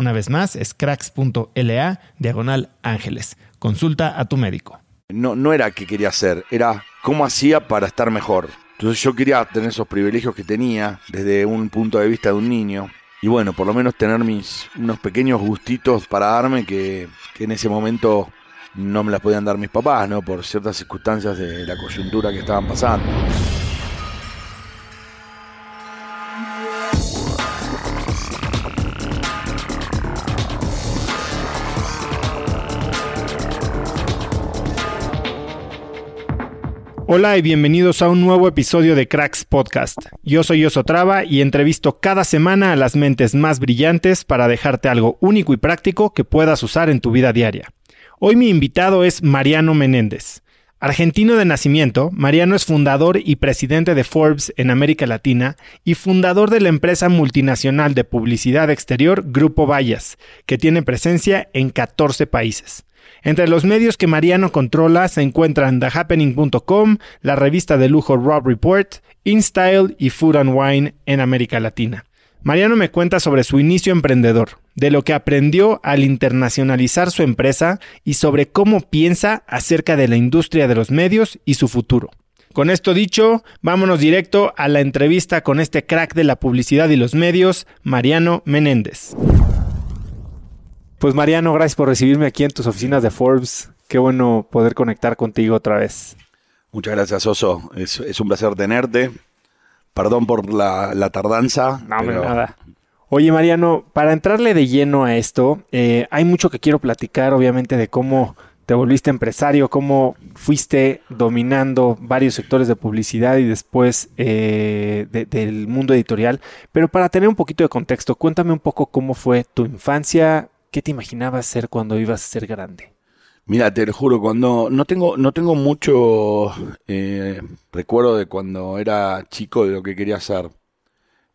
Una vez más, es cracks.la diagonal ángeles. Consulta a tu médico. No, no era qué quería hacer, era cómo hacía para estar mejor. Entonces yo quería tener esos privilegios que tenía desde un punto de vista de un niño. Y bueno, por lo menos tener mis unos pequeños gustitos para darme que, que en ese momento no me las podían dar mis papás, ¿no? Por ciertas circunstancias de la coyuntura que estaban pasando. Hola y bienvenidos a un nuevo episodio de Cracks Podcast. Yo soy Osotrava y entrevisto cada semana a las mentes más brillantes para dejarte algo único y práctico que puedas usar en tu vida diaria. Hoy mi invitado es Mariano Menéndez. Argentino de nacimiento, Mariano es fundador y presidente de Forbes en América Latina y fundador de la empresa multinacional de publicidad exterior Grupo Vallas, que tiene presencia en 14 países. Entre los medios que Mariano controla se encuentran TheHappening.com, la revista de lujo Rob Report, InStyle y Food and Wine en América Latina. Mariano me cuenta sobre su inicio emprendedor, de lo que aprendió al internacionalizar su empresa y sobre cómo piensa acerca de la industria de los medios y su futuro. Con esto dicho, vámonos directo a la entrevista con este crack de la publicidad y los medios, Mariano Menéndez. Pues Mariano, gracias por recibirme aquí en tus oficinas de Forbes. Qué bueno poder conectar contigo otra vez. Muchas gracias, Oso. Es, un placer tenerte. Perdón por la, tardanza. No, nada. Oye, Mariano, para entrarle de lleno a esto, eh, hay mucho que quiero platicar, obviamente, de cómo te volviste empresario, cómo fuiste dominando varios sectores de publicidad y después eh, del mundo editorial. Pero para tener un poquito de contexto, cuéntame un poco cómo fue tu infancia, ¿Qué te imaginabas ser cuando ibas a ser grande? Mira, te lo juro, cuando no tengo, no tengo mucho eh, recuerdo de cuando era chico de lo que quería ser.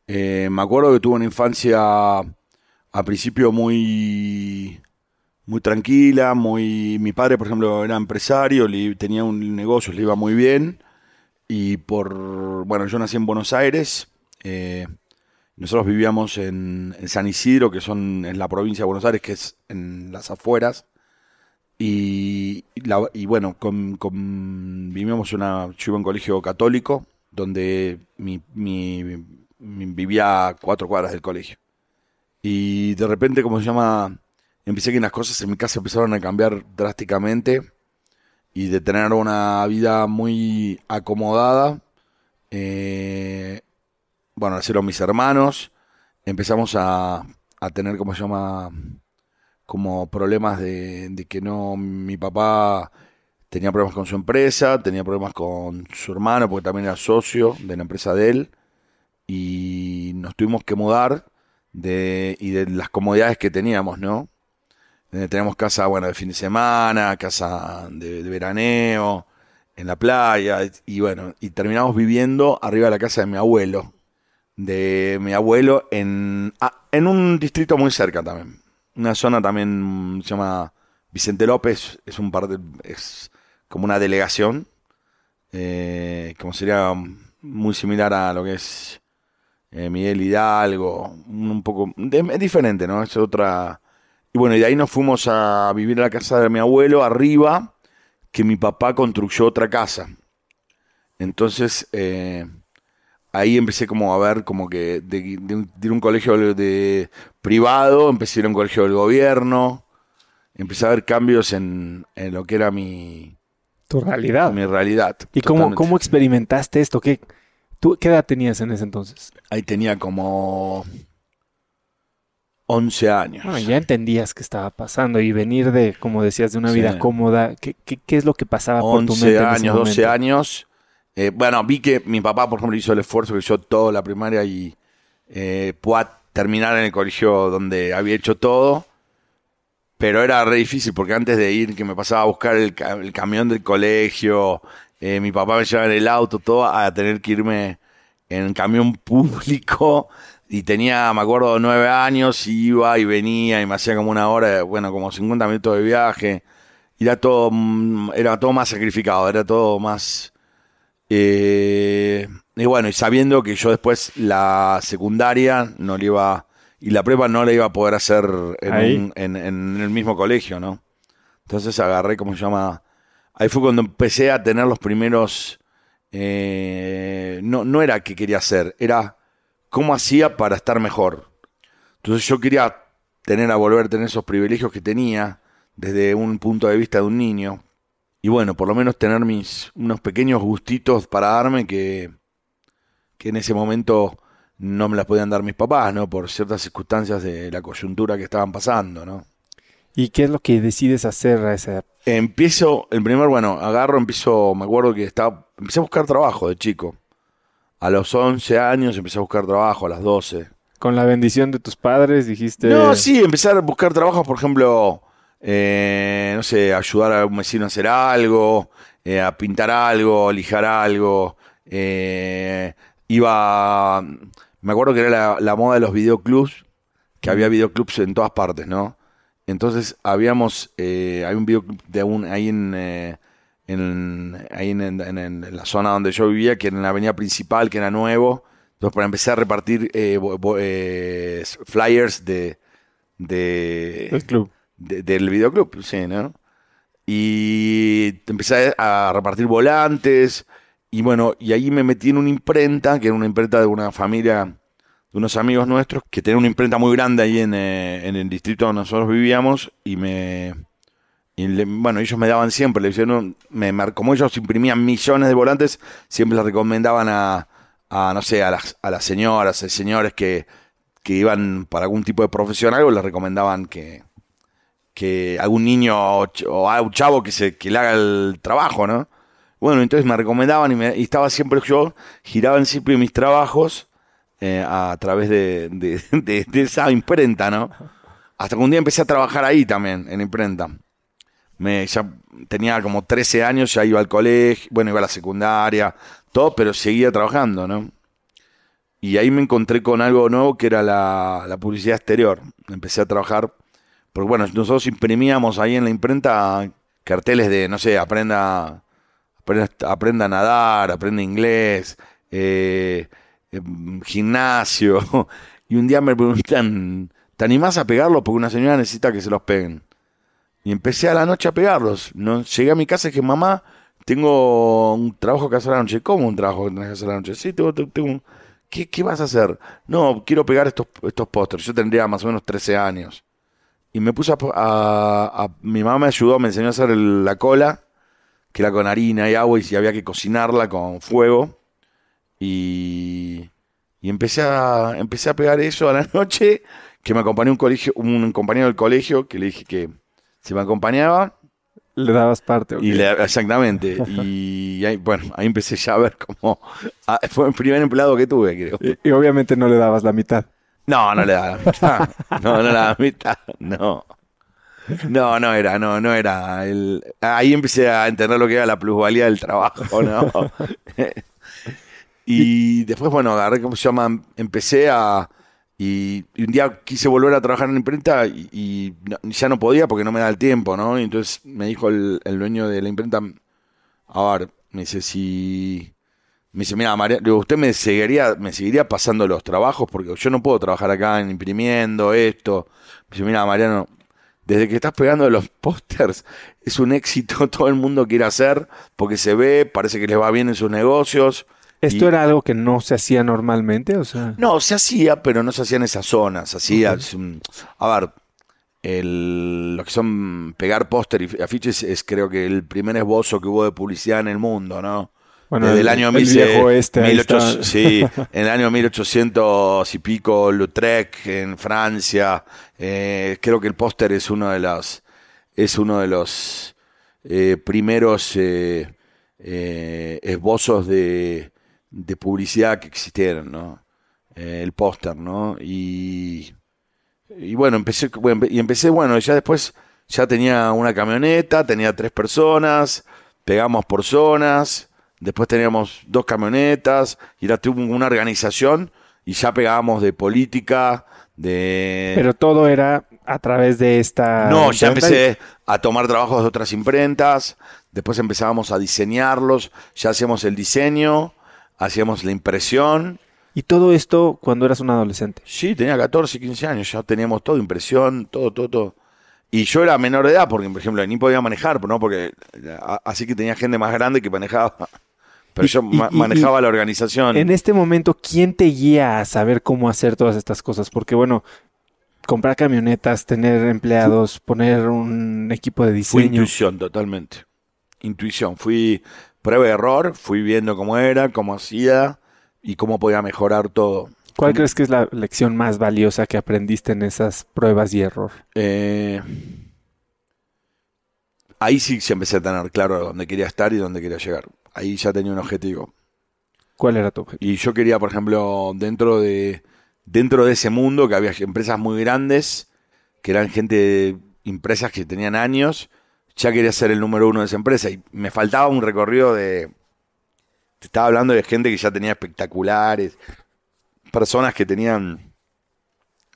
Eh, me acuerdo que tuve una infancia a principio muy, muy tranquila, muy. Mi padre, por ejemplo, era empresario, tenía un negocio, le iba muy bien. Y por. Bueno, yo nací en Buenos Aires. Eh, nosotros vivíamos en, San Isidro, que son en la provincia de Buenos Aires, que es en las afueras. Y, y bueno, con, vivíamos una, yo iba a un colegio católico, donde mi, vivía a cuatro cuadras del colegio. Y de repente, como se llama, empecé que las cosas en mi casa empezaron a cambiar drásticamente. y de tener una vida muy acomodada. Eh, bueno, nacieron mis hermanos, empezamos a, a tener, ¿cómo se llama? Como problemas de, que no, mi papá tenía problemas con su empresa, tenía problemas con su hermano, porque también era socio de la empresa de él, y nos tuvimos que mudar de, y de las comodidades que teníamos, ¿no? Eh, tenemos casa, bueno, de fin de semana, casa de, veraneo, en la playa, y bueno, y terminamos viviendo arriba de la casa de mi abuelo, de mi abuelo en, ah, en un distrito muy cerca también, una zona también se llama Vicente López, es un par de, es como una delegación, eh, como sería muy similar a lo que es eh, Miguel Hidalgo, un poco, es diferente, ¿no? Es otra... Y bueno, y de ahí nos fuimos a vivir a la casa de mi abuelo, arriba, que mi papá construyó otra casa. Entonces, eh, ahí empecé como a ver como que de, ir a un colegio de, privado, empecé a ir a un colegio del gobierno, empecé a ver cambios en, en lo que era mi... Tu realidad. Mi realidad. ¿Y cómo, cómo experimentaste esto? ¿Qué, ¿Tú qué edad tenías en ese entonces? Ahí tenía como 11 años. Bueno, ya entendías qué estaba pasando y venir de, como decías, de una vida cómoda. ¿Qué, qué, es lo que pasaba por tu mente? 11 años, 12 años. Eh, bueno, vi que mi papá, por ejemplo, hizo el esfuerzo que hizo toda la primaria y eh, pueda terminar en el colegio donde había hecho todo. Pero era re difícil porque antes de ir, que me pasaba a buscar el, camión del colegio, eh, mi papá me llevaba en el auto, todo, a tener que irme en camión público. Y tenía, me acuerdo, nueve años, iba y venía y me hacía como una hora, bueno, como 50 minutos de viaje. Y era todo, mm, era todo más sacrificado, era todo más... Eh, y bueno, y sabiendo que yo después la secundaria no le iba... Y la prueba no la iba a poder hacer en, en, en el mismo colegio, ¿no? Entonces agarré, ¿cómo se llama? ahí fue cuando empecé a tener los primeros... Eh, no, no era qué quería hacer, era cómo hacía para estar mejor. Entonces yo quería tener a volver a tener esos privilegios que tenía desde un punto de vista de un niño. Y bueno, por lo menos tener mis unos pequeños gustitos para darme que, que en ese momento no me las podían dar mis papás, ¿no? Por ciertas circunstancias de la coyuntura que estaban pasando, ¿no? ¿Y qué es lo que decides hacer a esa edad? Empiezo, el primer, bueno, agarro, empiezo, me acuerdo que estaba, empecé a buscar trabajo de chico. A los 11 años empecé a buscar trabajo, a las 12. ¿Con la bendición de tus padres dijiste? No, sí, empezar a buscar trabajo, por ejemplo, eh, no sé, ayudar a un vecino a hacer algo, eh, a pintar algo, lijar algo. Eh, iba, me acuerdo que era la, moda de los videoclubs, que había videoclubs en todas partes, ¿no? Entonces habíamos, hay un video de un, ahí en, ahí en, la zona donde yo vivía, que en la avenida principal, que era nuevo. Entonces para empezar a repartir flyers de, de del club. Del videoclub, sí, ¿no? Y empecé a repartir volantes y bueno, y ahí me metí en una imprenta, que era una imprenta de una familia unos amigos nuestros que tenían una imprenta muy grande ahí en, eh, el distrito donde nosotros vivíamos y me... bueno, ellos me daban siempre, le hicieron, me, como ellos imprimían millones de volantes, siempre les recomendaban a, a no sé, a las, a las señoras, a señores que, que iban para algún tipo de profesión, algo, les recomendaban que, que algún niño o, a un chavo que, se, que le haga el trabajo, ¿no? Bueno, entonces me recomendaban y, me, estaba siempre yo, giraban siempre mis trabajos eh, a través de, de, esa imprenta, ¿no? Hasta que un día empecé a trabajar ahí también, en imprenta. Me, ya tenía como 13 años, ya iba al colegio, bueno, iba a la secundaria, todo, pero seguía trabajando, ¿no? Y ahí me encontré con algo nuevo que era la, la publicidad exterior. Empecé a trabajar, porque bueno, nosotros imprimíamos ahí en la imprenta carteles de, no sé, aprenda, aprenda, aprenda a nadar, aprenda inglés, eh, Em, gimnasio. Y un día me preguntan, ¿te animás a pegarlos? Porque una señora necesita que se los peguen. Y empecé a la noche a pegarlos. No, llegué a mi casa y dije, mamá, tengo un trabajo que hacer a la noche. ¿Cómo un trabajo que tenés que hacer a la noche? Sí, tengo, tengo ¿Qué, ¿Qué, vas a hacer? No, quiero pegar estos, estos pósters. Yo tendría más o menos 13 años. Y me puse a, Mi mamá me ayudó, me enseñó a hacer la cola que era con harina y agua y si había que cocinarla con fuego. Y, y empecé, a, empecé a pegar eso a la noche, que me acompañó un, colegio, un compañero del colegio que le dije que se me acompañaba. Le dabas parte. Y exactamente. y ahí, bueno, ahí empecé ya a ver cómo... Ah, fue el primer empleado que tuve, creo. Y, obviamente no le dabas la mitad. No, no le daba la mitad. No, no le daba la mitad. No. No, no era, no, no era. El... Ahí empecé a entender lo que era la plusvalía del trabajo, ¿no? y después, bueno, agarré, ¿cómo se llama? Empecé a... Y, un día quise volver a trabajar en la imprenta y, ya no podía porque no me da el tiempo, ¿no? Y entonces me dijo el, dueño de la imprenta, a ver, me dice, si... Me dice, mira, María, usted me seguiría, me seguiría pasando los trabajos porque yo no puedo trabajar acá imprimiendo esto. Me dice, mira, Mariano, desde que estás pegando los pósters, es un éxito, todo el mundo quiere hacer, porque se ve, parece que les va bien en sus negocios. ¿Esto era algo que no se hacía normalmente? O sea... No, se hacía, pero no se hacía en esas zonas. Hacía, a ver, el, lo que son pegar póster y afiches es creo que el primer esbozo que hubo de publicidad en el mundo, ¿no? Bueno, Desde el, año el este, sí, en el año 1800 y pico, Lautrec en Francia. Eh, creo que el póster es uno de los es uno de los eh, primeros eh, esbozos de, de, publicidad que existieron, ¿no? el póster, ¿no? Y, y bueno, empecé y empecé bueno, ya después ya tenía una camioneta, tenía tres personas, pegamos por zonas. Después teníamos dos camionetas y era una organización y ya pegábamos de política, de... Pero todo era a través de esta... No, ya empecé a tomar trabajos de otras imprentas, después empezábamos a diseñarlos, ya hacíamos el diseño, hacíamos la impresión. ¿Y todo esto cuando eras un adolescente? Sí, tenía 14, 15 años, ya teníamos todo, impresión, todo, todo, todo. Y yo era menor de edad, porque, por ejemplo, ni podía manejar, ¿no? Porque así que tenía gente más grande que manejaba. Pero yo manejaba la organización. En este momento, ¿quién te guía a saber cómo hacer todas estas cosas? Porque, bueno, comprar camionetas, tener empleados, poner un equipo de diseño. Fui intuición, totalmente. Intuición. Fui prueba y error, fui viendo cómo era, cómo hacía y cómo podía mejorar todo. ¿Cuál crees que es la lección más valiosa que aprendiste en esas pruebas y error? Eh, ahí sí se empecé a tener claro dónde quería estar y dónde quería llegar. Ahí ya tenía un objetivo. ¿Cuál era tu objetivo? Y yo quería, por ejemplo, dentro de, dentro de ese mundo que había empresas muy grandes, que eran gente, empresas que tenían años, ya quería ser el número uno de esa empresa. Y me faltaba un recorrido de... Te estaba hablando de gente que ya tenía espectaculares, personas que tenían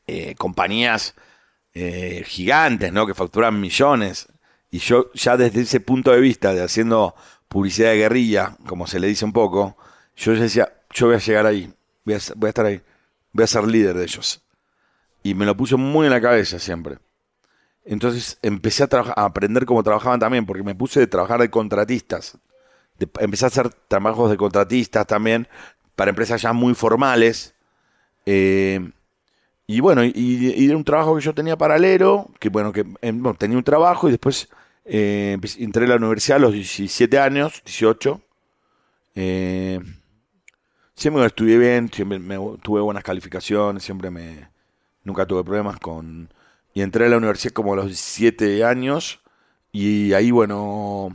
eh, compañías eh, gigantes, ¿no? Que facturan millones. Y yo ya desde ese punto de vista, de haciendo publicidad de guerrilla, como se le dice un poco, yo decía, yo voy a llegar ahí, voy a, estar ahí, voy a ser líder de ellos. Y me lo puso muy en la cabeza siempre. Entonces empecé a, a aprender cómo trabajaban también, porque me puse de trabajar de contratistas. empecé a hacer trabajos de contratistas también para empresas ya muy formales eh, y bueno, y, era un trabajo que yo tenía paralelo, que bueno, que em, tenía un trabajo y después eh, entré a la universidad a los 17 años, 18. Eh, siempre estudié bien, siempre tuve buenas calificaciones, siempre me nunca tuve problemas con y entré a la universidad como a los 17 años y ahí bueno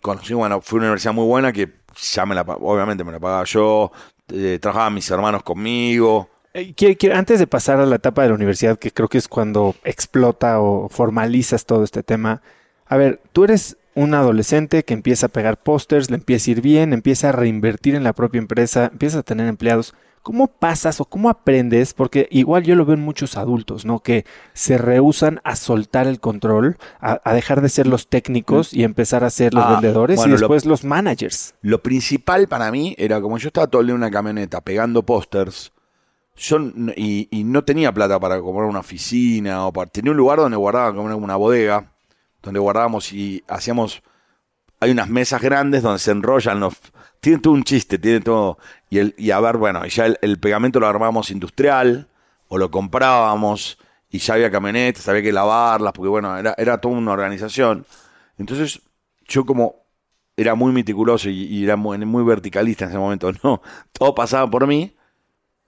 conocí bueno fue una universidad muy buena que ya me la obviamente me la pagaba yo eh, trabajaban mis hermanos conmigo. Eh, antes de pasar a la etapa de la universidad, que creo que es cuando explota o formalizas todo este tema, a ver, tú eres un adolescente que empieza a pegar pósters, le empieza a ir bien, empieza a reinvertir en la propia empresa, empieza a tener empleados. ¿Cómo pasas o cómo aprendes? Porque igual yo lo veo en muchos adultos, ¿no? Que se rehusan a soltar el control, a, dejar de ser los técnicos y empezar a ser los ah, vendedores y después los managers. Lo principal para mí era como yo estaba todo el día en una camioneta pegando pósters. Yo y, no tenía plata para comprar una oficina o para tenía un lugar donde guardaba como una bodega donde guardábamos y hacíamos hay unas mesas grandes donde se enrollan los tiene todo un chiste, tiene todo. Y, el, y a ver, bueno, ya el, pegamento lo armábamos industrial, o lo comprábamos, y ya había camionetas, había que lavarlas, porque bueno, era, era toda una organización. Entonces, yo como era muy meticuloso y, y era muy, muy verticalista en ese momento. No, todo pasaba por mí.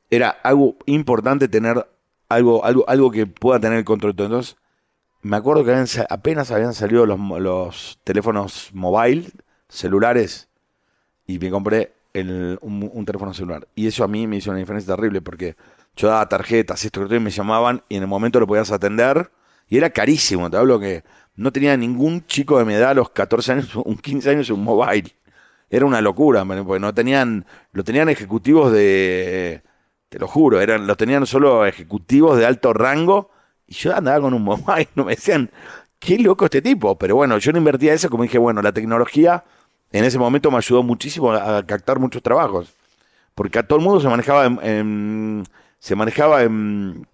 Era algo importante tener algo, algo, algo que pueda tener el control. Entonces, me acuerdo que habían apenas habían salido los, los teléfonos mobile, celulares, y me compré el- un, teléfono celular. Y eso a mí me hizo una diferencia terrible porque yo daba tarjetas, esto que me llamaban y en el momento lo podías atender y era carísimo. Te hablo que no tenía ningún chico de mi edad a los 14 años, un 15 años, un mobile. Era una locura, porque no tenían, lo tenían ejecutivos de, te lo juro, eran, lo tenían solo ejecutivos de alto rango y yo andaba con un mobile, no me decían, qué loco este tipo. Pero bueno, yo no invertía eso, como dije, bueno, la tecnología en ese momento me ayudó muchísimo a, captar muchos trabajos. Porque a todo el mundo se manejaba en- se manejaba en,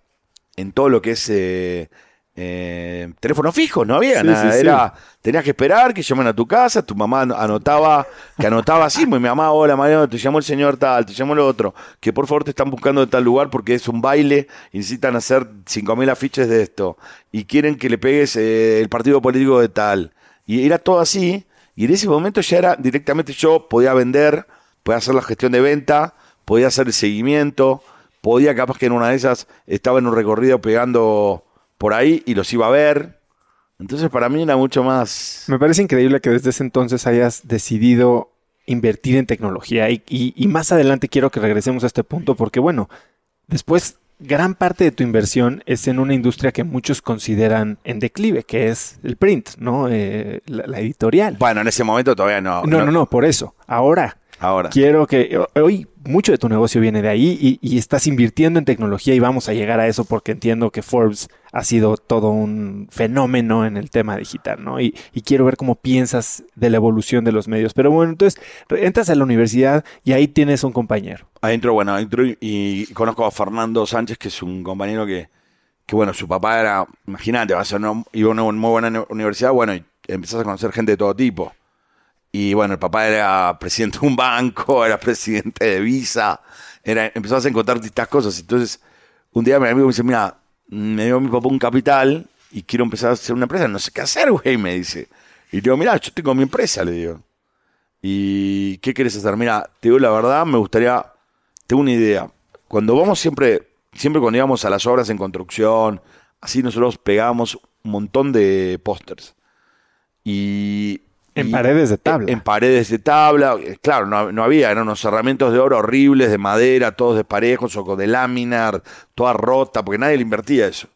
en todo lo que es eh, eh, teléfono fijo, no había Sí, nada. sí, sí. Era, tenías que esperar que llamen a tu casa, tu mamá an- anotaba, que anotaba así, mi mamá, hola Mariano, te llamó el señor tal, te llamó el otro, que por favor te están buscando de tal lugar porque es un baile, y necesitan hacer 5.000 afiches de esto, y quieren que le pegues eh, el partido político de tal. Y era todo así, y en ese momento ya era directamente yo podía vender, podía hacer la gestión de venta, podía hacer el seguimiento, podía capaz que en una de esas estaba en un recorrido pegando por ahí y los iba a ver. Entonces para mí era mucho más... Me parece increíble que desde ese entonces hayas decidido invertir en tecnología y, y- y más adelante quiero que regresemos a este punto porque bueno, después gran parte de tu inversión es en una industria que muchos consideran en declive, que es el print, ¿no? Eh, la, la editorial. Bueno, en ese momento todavía no. No, no, no, por eso. Ahora, Ahora. quiero que hoy mucho de tu negocio viene de ahí y, y estás invirtiendo en tecnología y vamos a llegar a eso porque entiendo que Forbes ha sido todo un fenómeno en el tema digital, ¿no? Y, y quiero ver cómo piensas de la evolución de los medios. Pero bueno, entonces entras a la universidad y ahí tienes un compañero. Adentro, bueno, entro y, y conozco a Fernando Sánchez, que es un compañero que, que bueno, su papá era, imagínate, vas a una, iba a una muy buena uni- universidad, bueno, y empezás a conocer gente de todo tipo. Y bueno, el papá era presidente de un banco, era presidente de Visa, era, empezás a encontrar distintas cosas. Entonces, un día mi amigo me dice, mira, me dio mi papá un capital y quiero empezar a hacer una empresa, no sé qué hacer, güey, me dice. Y le digo, mira, yo tengo mi empresa, le digo. ¿Y qué quieres hacer? Mira, te digo la verdad, me gustaría, tengo una idea. Cuando vamos siempre, siempre cuando íbamos a las obras en construcción, así nosotros pegábamos un montón de pósters. Y... En y- paredes de tabla. En paredes de tabla, eh, claro, no, no había, eran unos herramientas de oro horribles, de madera, todos desparejos, o de lámina, toda rota, porque nadie le invertía eso.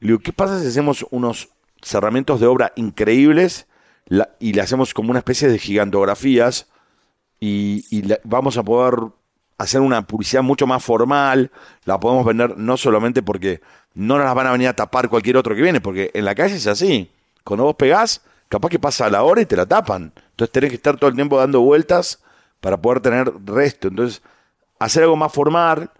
Le digo, ¿qué pasa si hacemos unos cerramientos de obra increíbles la- y le hacemos como una especie de gigantografías y, y la- vamos a poder hacer una publicidad mucho más formal, la podemos vender no solamente porque no nos las van a venir a tapar cualquier otro que viene, porque en la calle es así. Cuando vos pegás, capaz que pasa la hora y te la tapan. Entonces tenés que estar todo el tiempo dando vueltas para poder tener resto. Entonces, hacer algo más formal.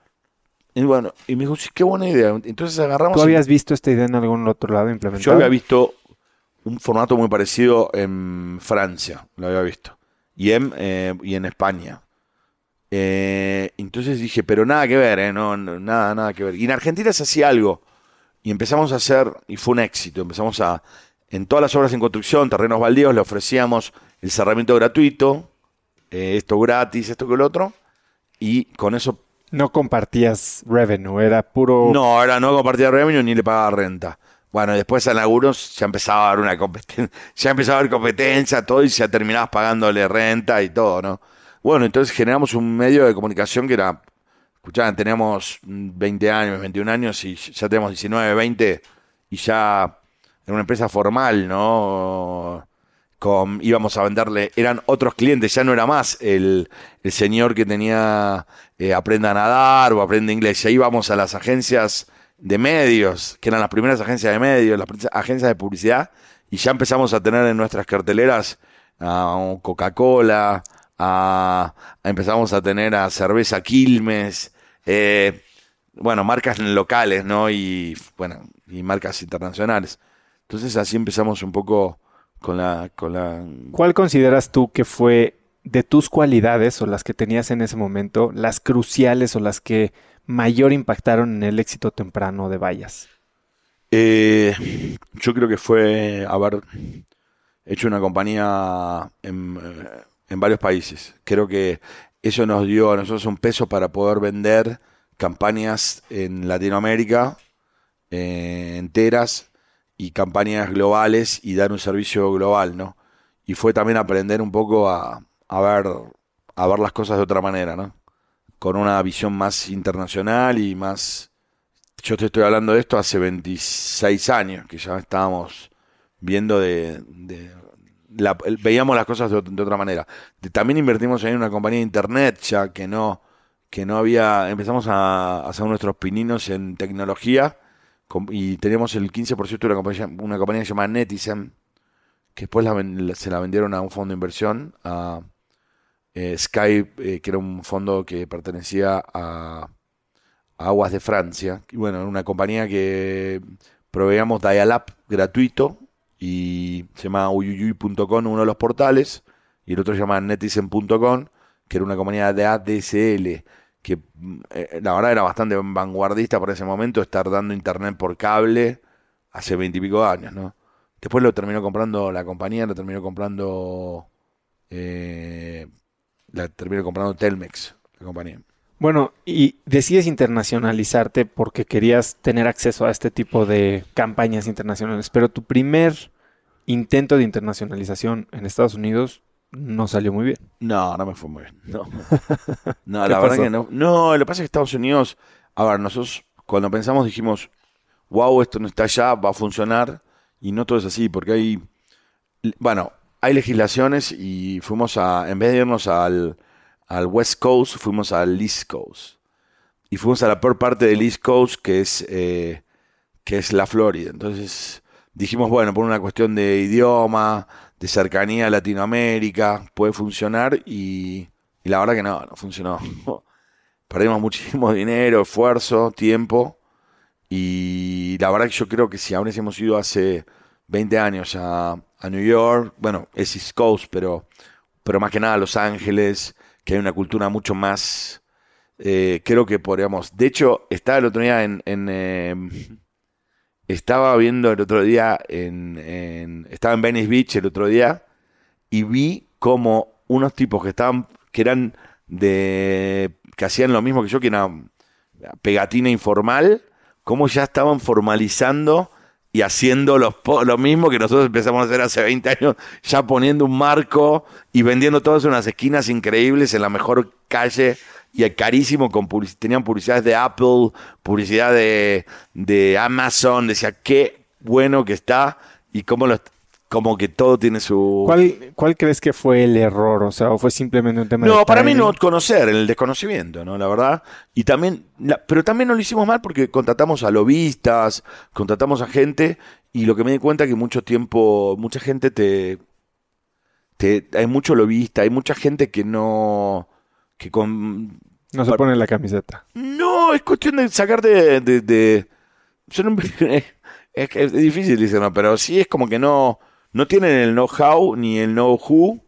Y bueno, y me dijo, sí, qué buena idea. Entonces agarramos... ¿Tú habías visto esta idea en algún otro lado implementada? Yo había visto un formato muy parecido en Francia, lo había visto, y en, eh, y en España. Eh, entonces dije, pero nada que ver, eh, no, no, nada, nada que ver. Y en Argentina se hacía algo, y empezamos a hacer, y fue un éxito, empezamos a, en todas las obras en construcción, terrenos baldíos, le ofrecíamos el cerramiento gratuito, eh, esto gratis, esto que lo otro, y con eso No compartías revenue, era puro... no, ahora no compartía revenue ni le pagaba renta. Bueno, después en algunos ya empezaba a haber una competencia, ya empezaba a haber competencia, todo, y ya terminabas pagándole renta y todo, ¿no? Bueno, entonces generamos un medio de comunicación que era, escuchaban, teníamos 20 años, 21 años y ya tenemos 19, 20 y ya era una empresa formal, ¿no? Con, íbamos a venderle, eran otros clientes, ya no era más el, el señor que tenía eh, aprenda a nadar o aprende inglés, ya íbamos a las agencias de medios, que eran las primeras agencias de medios, las agencias de publicidad, y ya empezamos a tener en nuestras carteleras a Coca-Cola, a, a- empezamos a tener a cerveza Quilmes, eh, bueno, marcas locales, ¿no? Y bueno, y marcas internacionales. Entonces así empezamos un poco con la, con la ¿Cuál consideras tú que fue de tus cualidades o las que tenías en ese momento, las cruciales o las que mayor impactaron en el éxito temprano de Vallas? Eh, yo creo que fue haber hecho una compañía en, eh, en varios países. Creo que eso nos dio a nosotros un peso para poder vender campañas en Latinoamérica eh, enteras y campañas globales y dar un servicio global, ¿no? Y fue también aprender un poco a, a ver a ver las cosas de otra manera, ¿no? Con una visión más internacional y más yo te estoy hablando de esto hace 26 años, que ya estábamos viendo de, veíamos las cosas de, ot- de otra manera. También invertimos en una compañía de internet, ya que no, que no había, empezamos a hacer nuestros pininos en tecnología y teníamos el 15% de una compañía, una compañía llamada Netizen, que después la se la vendieron a un fondo de inversión, a eh, Skype, eh, que era un fondo que pertenecía a, a Aguas de Francia. Y bueno, era una compañía que proveíamos dial-up gratuito y se llama uyuyuy.com, uno de los portales, y el otro se llama netizen.com, que era una compañía de ADSL, que mm, eh, la verdad era bastante vanguardista por ese momento, estar dando internet por cable hace veintipico años, ¿no? Después lo terminó comprando la compañía, lo terminó comprando eh, la terminó comprando Telmex, la compañía. Bueno, y decides internacionalizarte porque querías tener acceso a este tipo de campañas internacionales, pero tu primer intento de internacionalización en Estados Unidos no salió muy bien. No, no me fue muy bien. No, no ¿Qué la verdad que no. No, lo que pasa es que Estados Unidos, a ver, nosotros cuando pensamos dijimos, wow, esto no está allá, va a funcionar, y no todo es así, porque hay, bueno, hay legislaciones y fuimos a, en vez de irnos al, al West Coast, fuimos al East Coast. Y fuimos a la peor parte del East Coast, que es, eh, que es la Florida. Entonces dijimos, bueno, por una cuestión de idioma, de cercanía a Latinoamérica, puede funcionar y, y la verdad que no, no funcionó. Perdimos muchísimo dinero, esfuerzo, tiempo y la verdad que yo creo que si aún hemos ido hace 20 años a, a New York, bueno, es East Coast, pero, pero más que nada a Los Ángeles, que hay una cultura mucho más, eh, creo que podríamos, de hecho, estaba el otro día en... eh, estaba viendo el otro día en, estaba en Venice Beach el otro día y vi como unos tipos que estaban que eran de que hacían lo mismo que yo que era pegatina informal como ya estaban formalizando y haciendo los lo mismo que nosotros empezamos a hacer hace 20 años, ya poniendo un marco y vendiendo todas unas esquinas increíbles en la mejor calle y carísimo, con publici- tenían publicidades de Apple, publicidad de, de Amazon, decía qué bueno que está y cómo lo, como que todo tiene su... ¿Cuál, ¿Cuál crees que fue el error? O sea, ¿o fue simplemente un tema de No, para mí no conocer, el desconocimiento, ¿no? La verdad. Y también, la- pero también no lo hicimos mal porque contratamos a lobistas, contratamos a gente y lo que me di cuenta que mucho tiempo, mucha gente te, te, hay mucho lobista, hay mucha gente que no, que con, No se pone la camiseta. no, es cuestión de sacar de, de, es, que es difícil decirlo, pero sí es como que no, no tienen el know-how ni el know-who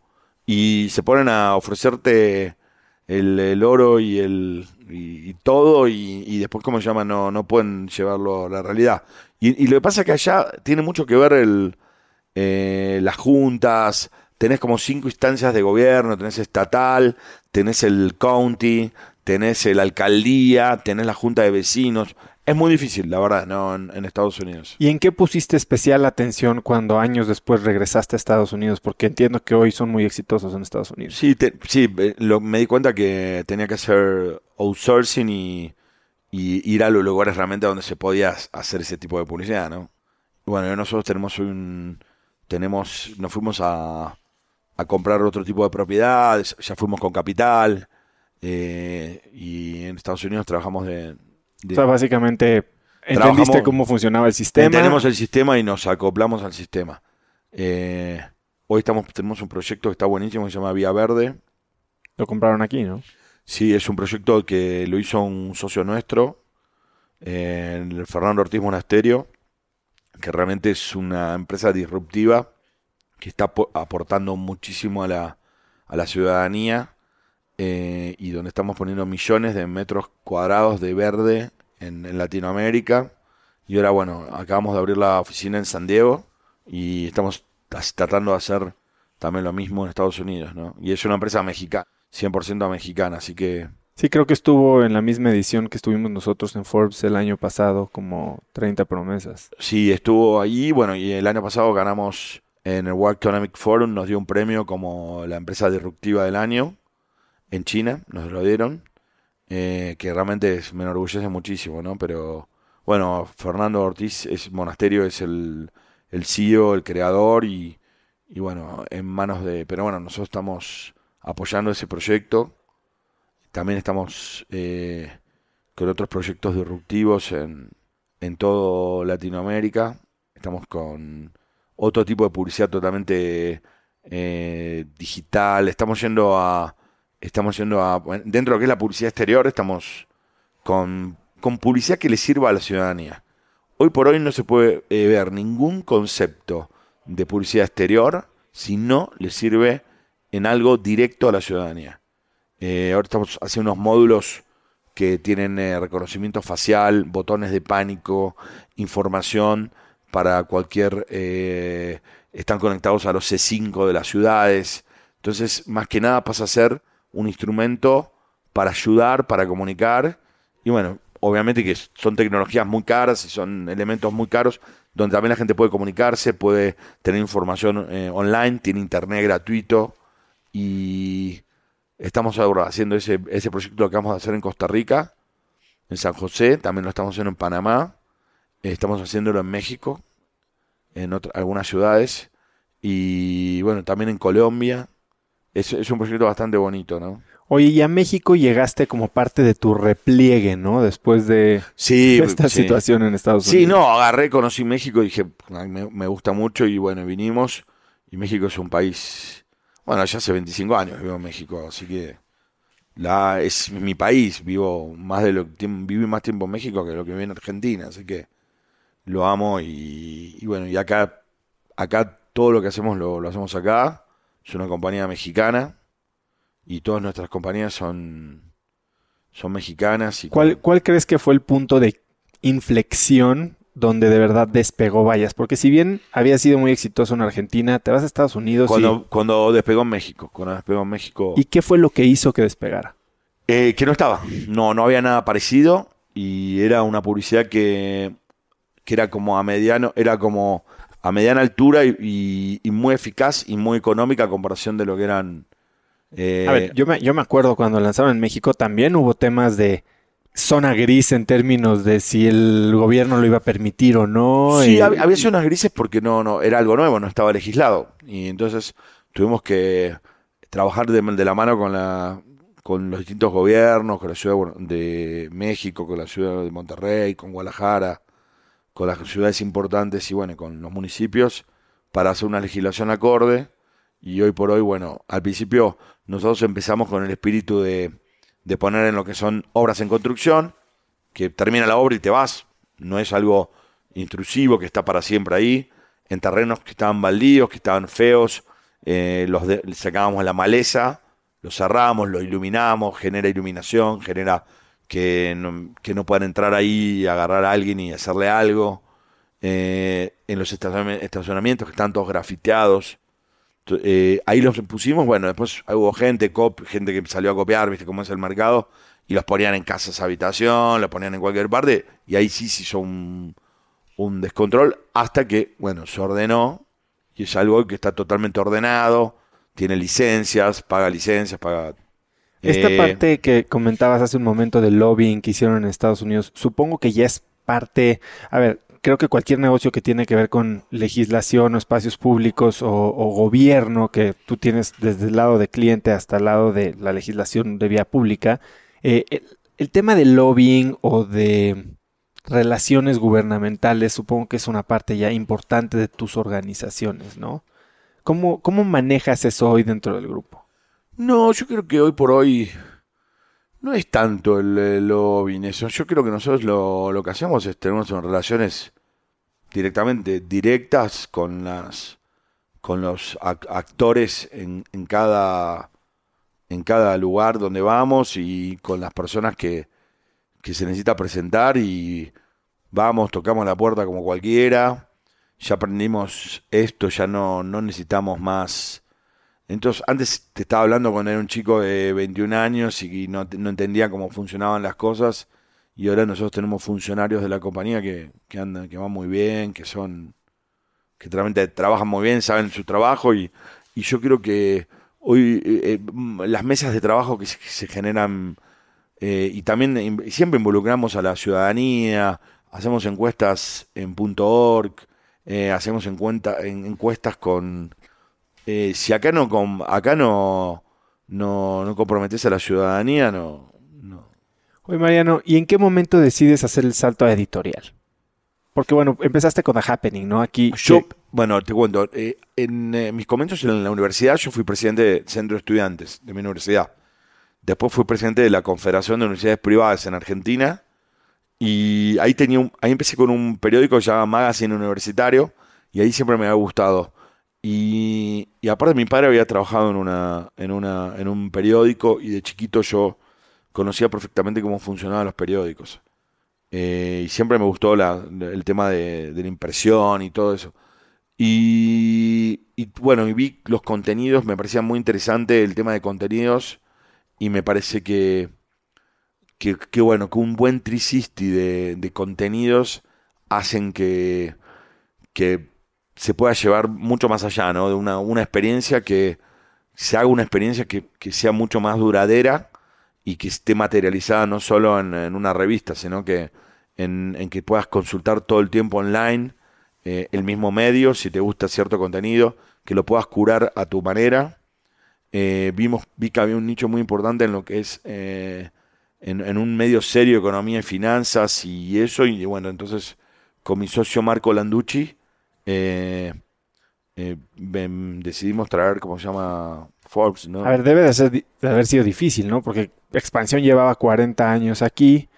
y se ponen a ofrecerte el, el oro y el y, y todo y, y después cómo se llama no no pueden llevarlo a la realidad. Y, y lo que pasa es que allá tiene mucho que ver el eh, las juntas tenés como cinco instancias de gobierno tenés estatal tenés el county tenés el alcaldía tenés la junta de vecinos es muy difícil la verdad no en, en Estados Unidos ¿Y en qué pusiste especial atención cuando años después regresaste a Estados Unidos? Porque entiendo que hoy son muy exitosos en Estados Unidos. Sí, te- sí eh, lo- me di cuenta que tenía que hacer outsourcing y, y ir a los lugares realmente donde se podía hacer ese tipo de publicidad, ¿no? Bueno, nosotros tenemos un... tenemos Nos fuimos a, a comprar otro tipo de propiedades, ya fuimos con capital eh, y en Estados Unidos trabajamos de... de- O sea, básicamente entendiste cómo funcionaba el sistema. tenemos el sistema y nos acoplamos al sistema. Eh, hoy estamos tenemos un proyecto que está buenísimo, que se llama Vía Verde. Lo compraron aquí, ¿no? Sí, es un proyecto que lo hizo un socio nuestro, eh, el Fernando Ortiz Monasterio, que realmente es una empresa disruptiva que está apo- aportando muchísimo a la, a la ciudadanía eh, y donde estamos poniendo millones de metros cuadrados de verde en, en Latinoamérica. Y ahora, bueno, acabamos de abrir la oficina en San Diego y estamos tratando de hacer también lo mismo en Estados Unidos, ¿no? Y es una empresa mexicana, 100% mexicana, así que... Sí, creo que estuvo en la misma edición que estuvimos nosotros en Forbes el año pasado, como 30 promesas. Sí, estuvo ahí, bueno, y el año pasado ganamos en el World Economic Forum, nos dio un premio como la empresa disruptiva del año en China, nos lo dieron, eh, que realmente me enorgullece muchísimo, ¿no? Pero bueno, Fernando Ortiz es Monasterio, es el, el CEO, el creador y, y bueno, en manos de... Pero bueno, nosotros estamos apoyando ese proyecto. También estamos eh, con otros proyectos disruptivos en, en todo Latinoamérica. Estamos con otro tipo de publicidad totalmente eh, digital. Estamos yendo a... Estamos yendo a... Dentro de lo que es la publicidad exterior, estamos con, con publicidad que le sirva a la ciudadanía. Hoy por hoy no se puede eh, ver ningún concepto de publicidad exterior si no le sirve en algo directo a la ciudadanía. Eh, ahora estamos haciendo unos módulos que tienen reconocimiento facial, botones de pánico, información para cualquier... Eh, están conectados a los C5 de las ciudades. Entonces, más que nada pasa a ser un instrumento para ayudar, para comunicar. Y bueno, obviamente que son tecnologías muy caras y son elementos muy caros, donde también la gente puede comunicarse, puede tener información eh, online, tiene internet gratuito y estamos ahora haciendo ese, ese proyecto que vamos a hacer en Costa Rica, en San José, también lo estamos haciendo en Panamá, estamos haciéndolo en México, en algunas ciudades y bueno, también en Colombia. Es, es un proyecto bastante bonito, ¿no? Oye, y a México llegaste como parte de tu repliegue, ¿no? Después de sí, esta situación en Estados Unidos. Sí, no, agarré, conocí México y dije, me, me, gusta mucho y bueno, vinimos. Y México es un país, bueno, ya hace 25 años vivo en México, así que la es mi país, vivo más de lo viví más tiempo en México que lo que viví en Argentina, así que lo amo y, y bueno, y acá, acá todo lo que hacemos lo, lo hacemos acá. Es una compañía mexicana y todas nuestras compañías son, son mexicanas. Y ¿Cuál, ¿Cuál crees que fue el punto de inflexión donde de verdad despegó Vallas? Porque si bien había sido muy exitoso en Argentina, te vas a Estados Unidos cuando, y... Cuando despegó en México, cuando despegó en México... ¿Y qué fue lo que hizo que despegara? Eh, que no estaba, no, no había nada parecido y era una publicidad que, que era como a mediano, era como a mediana altura y, y, muy eficaz y muy económica a comparación de lo que eran eh, a ver, yo me, yo me acuerdo cuando lanzaron en México también hubo temas de zona gris en términos de si el gobierno lo iba a permitir o no. Sí, y, había zonas grises porque no, no, era algo nuevo, no estaba legislado. Y entonces tuvimos que trabajar de, de la mano con la con los distintos gobiernos, con la ciudad de México, con la ciudad de Monterrey, con Guadalajara, con las ciudades importantes y bueno, con los municipios para hacer una legislación acorde. Y hoy por hoy, bueno, al principio nosotros empezamos con el espíritu de, de poner en lo que son obras en construcción, que termina la obra y te vas. No es algo intrusivo que está para siempre ahí. En terrenos que estaban baldíos, que estaban feos, eh, los de, sacábamos la maleza, lo cerramos, lo iluminamos, genera iluminación, genera que no, que no puedan entrar ahí y agarrar a alguien y hacerle algo. Eh, en los estacionamientos que están todos grafiteados, eh, ahí los pusimos, bueno, después hubo gente, cop, gente que salió a copiar, viste cómo es el mercado, y los ponían en casas habitación, los ponían en cualquier parte, y ahí sí se hizo un, un descontrol hasta que, bueno, se ordenó, y es algo que está totalmente ordenado, tiene licencias, paga licencias, paga... Esta eh, parte que comentabas hace un momento del lobbying que hicieron en Estados Unidos, supongo que ya es parte, a ver, creo que cualquier negocio que tiene que ver con legislación o espacios públicos o, o, gobierno que tú tienes desde el lado de cliente hasta el lado de la legislación de vía pública, eh, el, el, tema del lobbying o de relaciones gubernamentales supongo que es una parte ya importante de tus organizaciones, ¿no? ¿Cómo, cómo manejas eso hoy dentro del grupo? No, yo creo que hoy por hoy no es tanto el, el lobbying eso. Yo creo que nosotros lo, lo que hacemos es tenemos relaciones directamente directas con las con los actores en, en, cada en cada lugar donde vamos y con las personas que, que se necesita presentar y vamos, tocamos la puerta como cualquiera. ya aprendimos esto, ya no, no necesitamos más. Entonces, antes te estaba hablando cuando era un chico de 21 años y no, no entendía cómo funcionaban las cosas. Y ahora nosotros tenemos funcionarios de la compañía que, que andan, que van muy bien, que son, que realmente trabajan muy bien, saben su trabajo y, y yo creo que hoy eh, eh, las mesas de trabajo que se, generan eh, y también siempre involucramos a la ciudadanía, hacemos encuestas en .org, hacemos encuestas con si acá no acá no, no no comprometes a la ciudadanía no no Oye Mariano, ¿y en qué momento decides hacer el salto a editorial? Porque bueno, empezaste con The Happening, ¿no? Aquí. Yo, bueno, te cuento. Eh, en eh, mis comienzos en la universidad, yo fui presidente del Centro de Estudiantes de mi universidad. Después fui presidente de la Confederación de Universidades Privadas en Argentina. Y ahí tenía un, ahí empecé con un periódico llamado Magazine Universitario. Y ahí siempre me había gustado. Y, y aparte mi padre había trabajado en una, en una, en un periódico y de chiquito yo conocía perfectamente cómo funcionaban los periódicos. Eh, y siempre me gustó el tema de, la impresión y todo eso. Y, bueno, y vi los contenidos, me parecía muy interesante el tema de contenidos y me parece que, que, bueno, que un buen 360 de, contenidos hacen que, que se pueda llevar mucho más allá, ¿no? De una, una experiencia que se haga una experiencia que, que, sea mucho más duradera y que esté materializada no solo en, en una revista, sino que en, que puedas consultar todo el tiempo online eh, el mismo medio, si te gusta cierto contenido, que lo puedas curar a tu manera. Eh, vimos, vi que había un nicho muy importante en lo que es eh, en, un medio serio, economía y finanzas y eso. Y bueno, entonces con mi socio Marco Landucci decidimos traer, ¿cómo se llama? Forbes, ¿no? A ver, debe de, ser, de haber sido difícil, ¿no? Porque Expansión llevaba 40 años aquí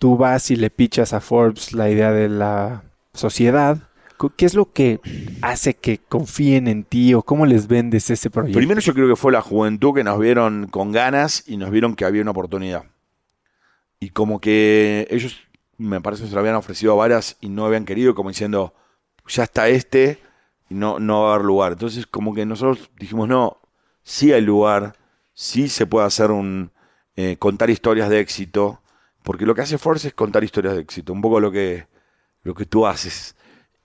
tú vas y le pichas a Forbes la idea de la sociedad. ¿Qué es lo que hace que confíen en ti o cómo les vendes ese proyecto? Primero yo creo que fue la juventud que nos vieron con ganas y nos vieron que había una oportunidad. Y como que ellos, me parece se lo habían ofrecido a varias y no habían querido, como diciendo, ya está este y no, no va a haber lugar. Entonces como que nosotros dijimos, no, sí hay lugar, sí se puede hacer un, eh, contar historias de éxito porque lo que hace Force es contar historias de éxito, un poco lo que, lo que tú haces.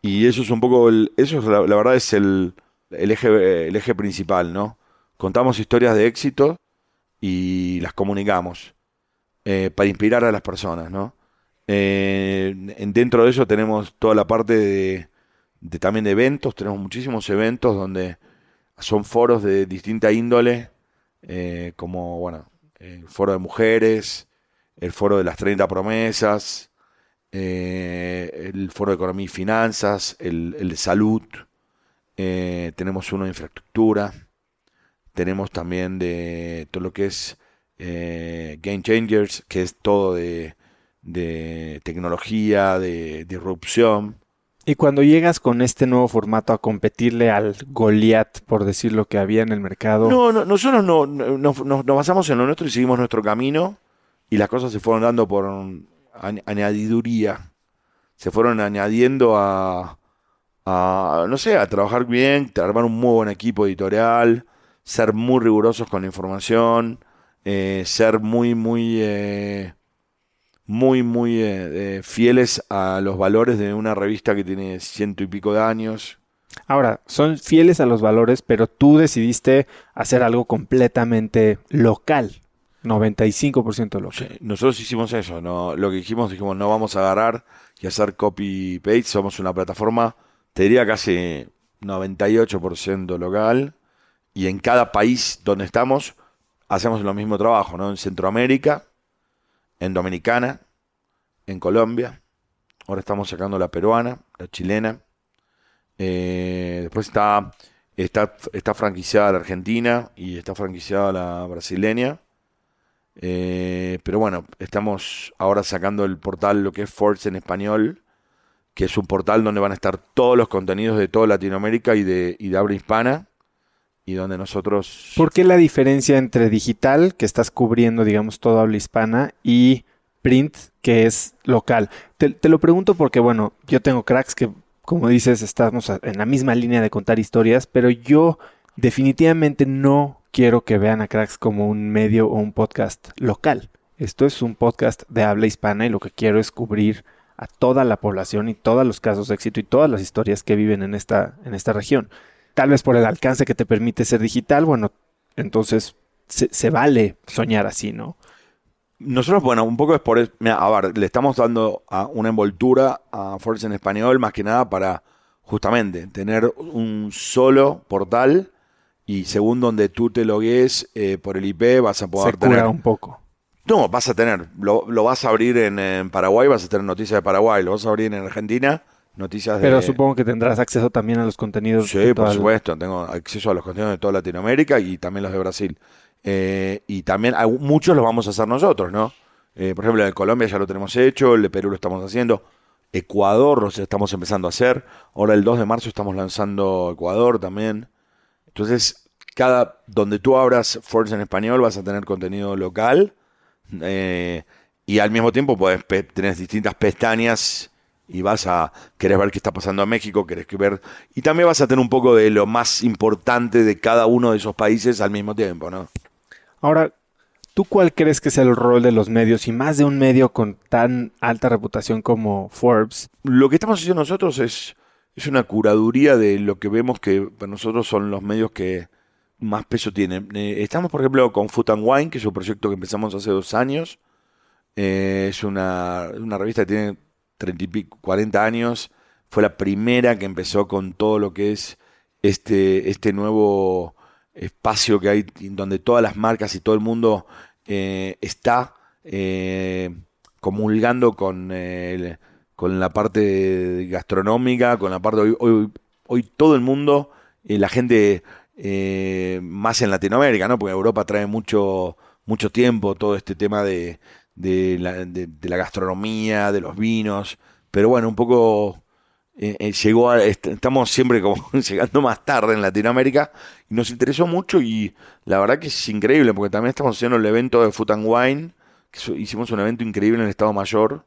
Y eso es un poco, el, eso es la, verdad es el, el, eje, el eje principal, ¿no? Contamos historias de éxito y las comunicamos eh, para inspirar a las personas, ¿no? Eh, dentro de eso tenemos toda la parte de, de, también de eventos, tenemos muchísimos eventos donde son foros de distinta índole, eh, como, bueno, el foro de mujeres, el foro de las 30 promesas, eh, el foro de economía y finanzas, el, de salud, eh, tenemos uno de infraestructura, tenemos también de todo lo que es Game Changers, que es todo de, de tecnología, de disrupción. Y cuando llegas con este nuevo formato a competirle al Goliath, por decir lo que había en el mercado. No, no nosotros no, nos basamos en lo nuestro y seguimos nuestro camino y las cosas se fueron dando por añadiduría. Se fueron añadiendo a, a, no sé, a trabajar bien, armar un muy buen equipo editorial, ser muy rigurosos con la información, eh, ser muy, muy, eh, muy, muy eh, fieles a los valores de una revista que tiene ciento y pico de años. Ahora, son fieles a los valores, pero tú decidiste hacer algo completamente local. 95% lo sí, nosotros hicimos eso, no, lo que dijimos, dijimos, no vamos a agarrar y hacer copy-paste, somos una plataforma, te diría casi 98% local, y en cada país donde estamos hacemos lo mismo trabajo, ¿no? En Centroamérica, en Dominicana, en Colombia, ahora estamos sacando la peruana, la chilena, eh, después está, está, está franquiciada la argentina y está franquiciada la brasileña. Eh, pero bueno, estamos ahora sacando el portal, lo que es Force en español, que es un portal donde van a estar todos los contenidos de toda Latinoamérica y de, y de habla hispana. Y nosotros... ¿Por qué la diferencia entre digital, que estás cubriendo, digamos, toda habla hispana, y print, que es local? Te, te lo pregunto porque, bueno, yo tengo cracks que como dices, estamos en la misma línea de contar historias, pero yo definitivamente no quiero que vean a Cracks como un medio o un podcast local. Esto es un podcast de habla hispana y lo que quiero es cubrir a toda la población y todos los casos de éxito y todas las historias que viven en esta, en esta región. Tal vez por el alcance que te permite ser digital, bueno, entonces se, vale soñar así, ¿no? Nosotros, bueno, un poco es por... a ver, le estamos dando a una envoltura a Force en español, más que nada para justamente tener un solo portal y según donde tú te logues eh, por el IP vas a poder Se tener... un poco. No, vas a tener, lo, vas a abrir en, Paraguay, vas a tener noticias de Paraguay, lo vas a abrir en Argentina, noticias de... Pero supongo que tendrás acceso también a los contenidos. Sí, por supuesto, tengo acceso a los contenidos de toda Latinoamérica y también los de Brasil. Eh, y también muchos los vamos a hacer nosotros, ¿no? Eh, por ejemplo, el de Colombia ya lo tenemos hecho, el de Perú lo estamos haciendo, Ecuador lo estamos empezando a hacer, ahora el 2 de marzo estamos lanzando Ecuador también. Entonces, cada donde tú abras Force en español vas a tener contenido local eh, y al mismo tiempo puedes tener distintas pestañas y vas a querer ver qué está pasando en México, querés ver y también vas a tener un poco de lo más importante de cada uno de esos países al mismo tiempo, ¿no? Ahora, ¿tú cuál crees que es el rol de los medios y más de un medio con tan alta reputación como Forbes? Lo que estamos haciendo nosotros es, es una curaduría de lo que vemos que para nosotros son los medios que más peso tienen. Eh, estamos, por ejemplo, con Food and Wine, que es un proyecto que empezamos hace dos años. Eh, es una, una, revista que tiene 30 y 40 años. Fue la primera que empezó con todo lo que es este, este nuevo espacio que hay donde todas las marcas y todo el mundo eh, está eh, comulgando con, con la parte gastronómica, con la parte hoy, hoy, hoy todo el mundo, eh, la gente más en Latinoamérica, ¿no? Porque Europa trae mucho, mucho tiempo todo este tema de, de, la, de la gastronomía, de los vinos, pero bueno, un poco eh, eh, llegó estamos siempre como llegando más tarde en Latinoamérica y nos interesó mucho y la verdad que es increíble porque también estamos haciendo el evento de Food and Wine, hicimos un evento increíble en el Estado Mayor,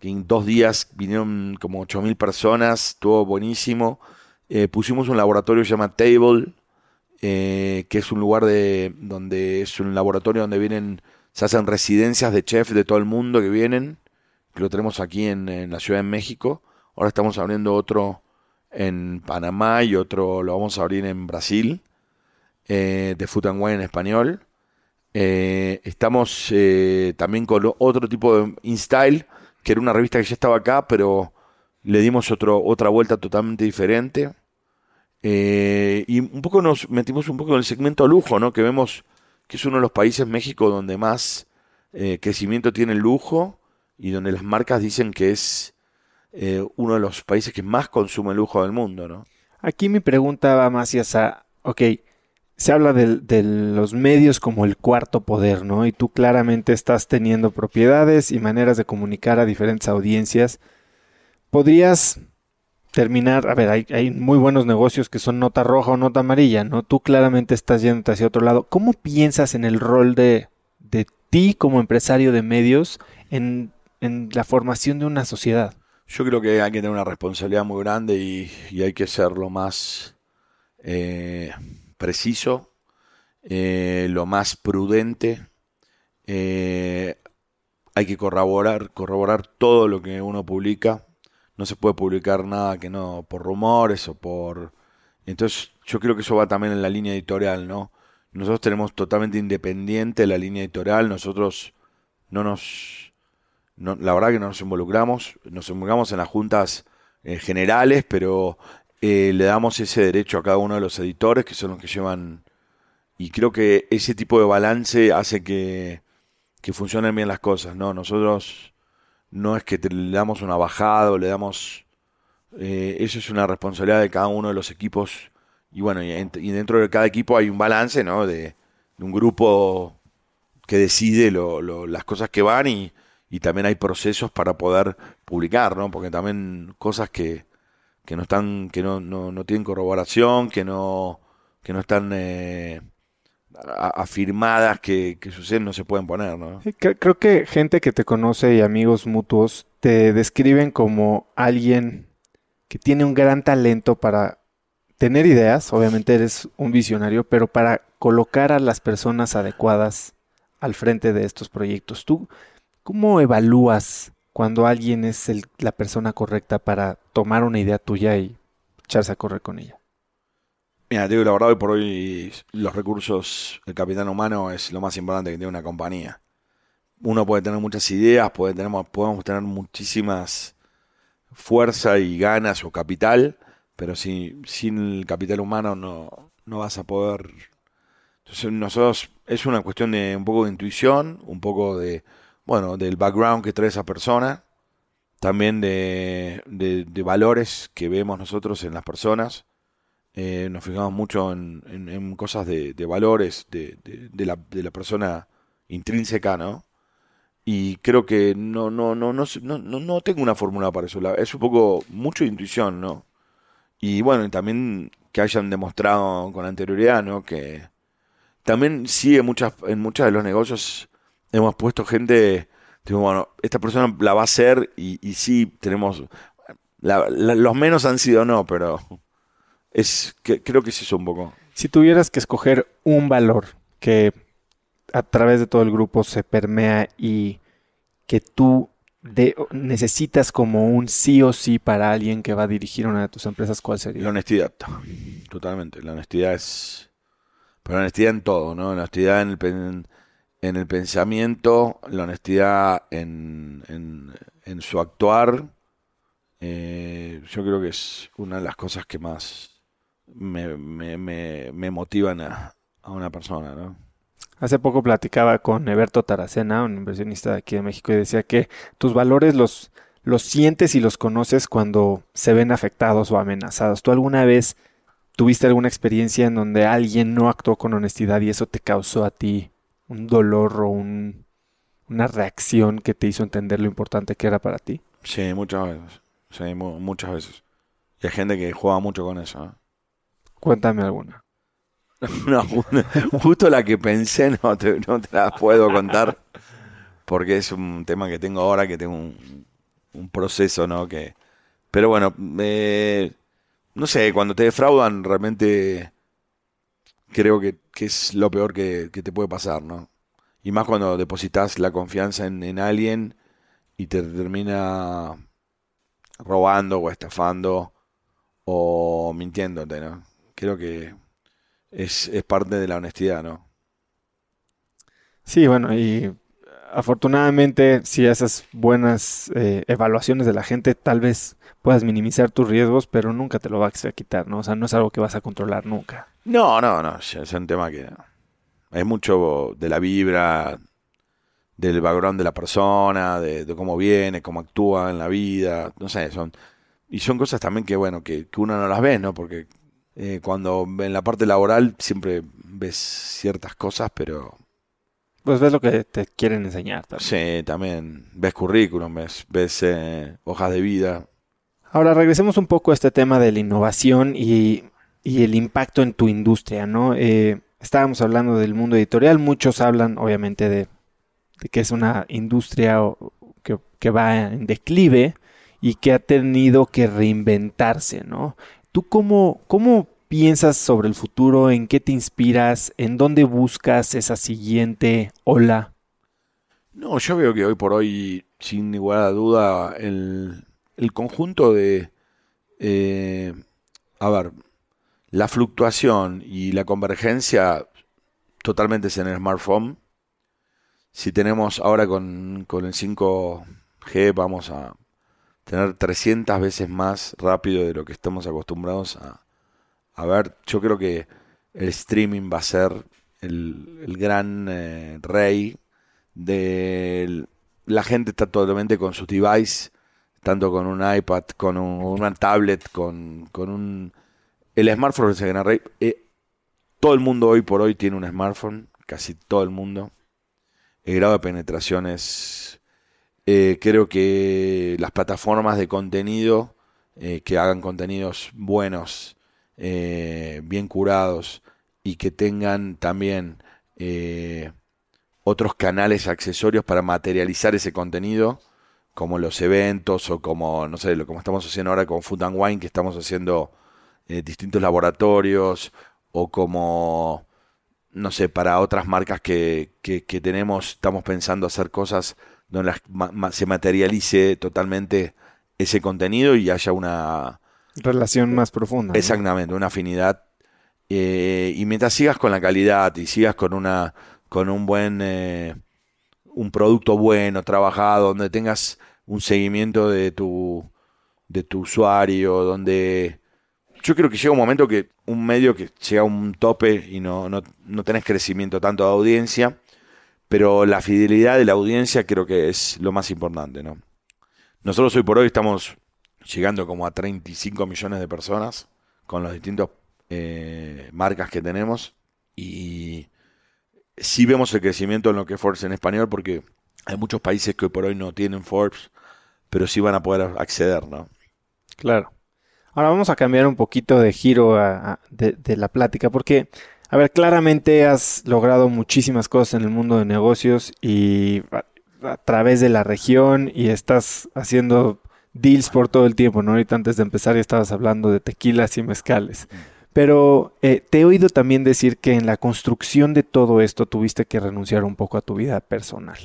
que en dos días vinieron como 8.000 personas, estuvo buenísimo. Eh, pusimos un laboratorio que se llama Table, que es un lugar de donde es un laboratorio donde vienen, se hacen residencias de chefs de todo el mundo que vienen, que lo tenemos aquí en, la Ciudad de México Ahora estamos abriendo otro en Panamá y otro lo vamos a abrir en Brasil, eh, de Food and Wine en español. Eh, estamos eh, también con otro tipo de InStyle, que era una revista que ya estaba acá, pero le dimos otro, otra vuelta totalmente diferente. y un poco nos metimos un poco en el segmento lujo, ¿no? Que vemos que es uno de los países, México, donde más crecimiento tiene el lujo y donde las marcas dicen que es eh, uno de los países que más consume lujo del mundo, ¿no? Aquí mi pregunta va más hacia, ok, se habla de, los medios como el cuarto poder, ¿no? Y tú claramente estás teniendo propiedades y maneras de comunicar a diferentes audiencias. ¿Podrías terminar, a ver, hay, muy buenos negocios que son nota roja o nota amarilla, ¿no? Tú claramente estás yendo hacia otro lado. ¿Cómo piensas en el rol de, de ti como empresario de medios en, en la formación de una sociedad? Yo creo que hay que tener una responsabilidad muy grande y, hay que ser lo más eh, preciso, eh, lo más prudente. Eh, hay que corroborar, corroborar todo lo que uno publica. No se puede publicar nada que no por rumores o por... Entonces yo creo que eso va también en la línea editorial, ¿no? Nosotros tenemos totalmente independiente la línea editorial, nosotros no nos la verdad que no nos involucramos, nos involucramos en las juntas eh, generales, pero eh, le damos ese derecho a cada uno de los editores, que son los que llevan, y creo que ese tipo de balance hace que, que funcionen bien las cosas, ¿no? Nosotros no es que le damos una bajada o le damos... Eh, eso es una responsabilidad de cada uno de los equipos, y bueno, y, dentro de cada equipo hay un balance, ¿no? De, un grupo que decide las cosas que van y y también hay procesos para poder publicar, ¿no? Porque también cosas que, que no están, que no, no, no tienen corroboración, que no, que no están eh, afirmadas, que, suceden, no se pueden poner, ¿no? creo que gente que te conoce y amigos mutuos te describen como alguien que tiene un gran talento para tener ideas, obviamente eres un visionario, pero para colocar a las personas adecuadas al frente de estos proyectos. ¿Tú cómo evalúas cuando alguien es la persona correcta para tomar una idea tuya y echarse a correr con ella? Mira, te digo la verdad, hoy por hoy los recursos, el capital humano es lo más importante que tiene una compañía. Uno puede tener muchas ideas, puede tener, podemos tener muchísimas fuerza y ganas o capital, pero si, sin el capital humano no, no vas a poder... Entonces nosotros es una cuestión de un poco de intuición, un poco de, bueno, del background que trae esa persona, también de, de, valores que vemos nosotros en las personas. Eh, nos fijamos mucho en, cosas de, valores de, la, de la persona intrínseca, ¿no? y creo que no no no no no no tengo una fórmula para eso. Es un poco mucho intuición no y bueno también que hayan demostrado con anterioridad no que también sí en muchas en muchos de los negocios hemos puesto gente digo, bueno esta persona la va a hacer y sí tenemos los menos han sido no pero es que creo que sí es un poco si tuvieras que escoger un valor que a través de todo el grupo se permea y que tú necesitas como un sí o sí para alguien que va a dirigir una de tus empresas, ¿cuál sería? La honestidad, totalmente. La honestidad es... Pero la honestidad en todo, ¿no? La honestidad en el, en el pensamiento, la honestidad en, en, su actuar. Eh, yo creo que es una de las cosas que más me, me, me, me motivan a, a una persona, ¿no? Hace poco platicaba con Eberto Taracena, un inversionista de aquí de México, y decía que tus valores los, los sientes y los conoces cuando se ven afectados o amenazados. ¿Tú alguna vez tuviste alguna experiencia en donde alguien no actuó con honestidad y eso te causó a ti un dolor o un, una reacción que te hizo entender lo importante que era para ti? Sí, muchas veces. Sí, muchas veces. Y hay gente que juega mucho con eso. ¿eh? Cuéntame alguna. Justo la que pensé no te, la puedo contar porque es un tema que tengo ahora, que tengo un, proceso, ¿no? Que, pero bueno, no sé, cuando te defraudan realmente creo que, es lo peor que, te puede pasar, ¿no? Y más cuando depositas la confianza en, en alguien y te termina robando o estafando o mintiéndote, ¿no? Creo que es, es parte de la honestidad, ¿no? Sí, bueno, y afortunadamente si esas buenas eh, evaluaciones de la gente tal vez puedas minimizar tus riesgos, pero nunca te lo vas a quitar, ¿no? O sea, no es algo que vas a controlar nunca. No, no, no, es un tema que es mucho de la vibra, del background de la persona, de, cómo viene, cómo actúa en la vida, no sé, son y son cosas también que bueno, que, que uno no las ve, ¿no? Porque eh, cuando en la parte laboral siempre ves ciertas cosas, pero... Pues ves lo que te quieren enseñar. También. Sí, también ves currículum, ves, ves eh, hojas de vida. Ahora regresemos un poco a este tema de la innovación y, y el impacto en tu industria, ¿no? Eh, estábamos hablando del mundo editorial, muchos hablan obviamente de, de que es una industria que, que, va en declive y que ha tenido que reinventarse, ¿no? ¿Tú cómo, cómo piensas sobre el futuro? ¿En qué te inspiras? ¿En dónde buscas esa siguiente ola? No, yo veo que hoy por hoy, sin igual a duda, el, conjunto de... Eh, a ver, la fluctuación y la convergencia totalmente es en el smartphone. Si tenemos ahora con, con el 5G, vamos a tener 300 veces más rápido de lo que estamos acostumbrados a, a ver. Yo creo que el streaming va a ser el, gran eh, rey de la gente está totalmente con sus device, tanto con un iPad, con una tablet, con, con un... El smartphone es el gran rey. Eh, todo el mundo hoy por hoy tiene un smartphone, casi todo el mundo. El grado de penetración es eh, creo que las plataformas de contenido eh, que hagan contenidos buenos, eh, bien curados y que tengan también otros canales accesorios para materializar ese contenido, como los eventos o como, no sé, lo como estamos haciendo ahora con Food and Wine, que estamos haciendo eh, distintos laboratorios o como, no sé, para otras marcas que, que, tenemos, estamos pensando hacer cosas donde se materialice totalmente ese contenido y haya una relación más profunda. Exactamente, una afinidad. Eh, y mientras sigas con la calidad y sigas con una con un buen eh, un producto bueno, trabajado, donde tengas un seguimiento de tu de tu usuario, donde yo creo que llega un momento que un medio que llega a un tope y no, no, no tenés crecimiento tanto de audiencia, pero la fidelidad de la audiencia creo que es lo más importante, ¿no? Nosotros hoy por hoy estamos llegando como a 35 millones de personas con las distintas eh, marcas que tenemos y sí vemos el crecimiento en lo que es Forbes en español porque hay muchos países que hoy por hoy no tienen Forbes, pero sí van a poder acceder, ¿no? Claro. Ahora vamos a cambiar un poquito de giro de, la plática, porque, a ver, claramente has logrado muchísimas cosas en el mundo de negocios y a, través de la región y estás haciendo deals por todo el tiempo, ¿no? Ahorita antes de empezar ya estabas hablando de tequilas y mezcales. Pero eh, te he oído también decir que en la construcción de todo esto tuviste que renunciar un poco a tu vida personal.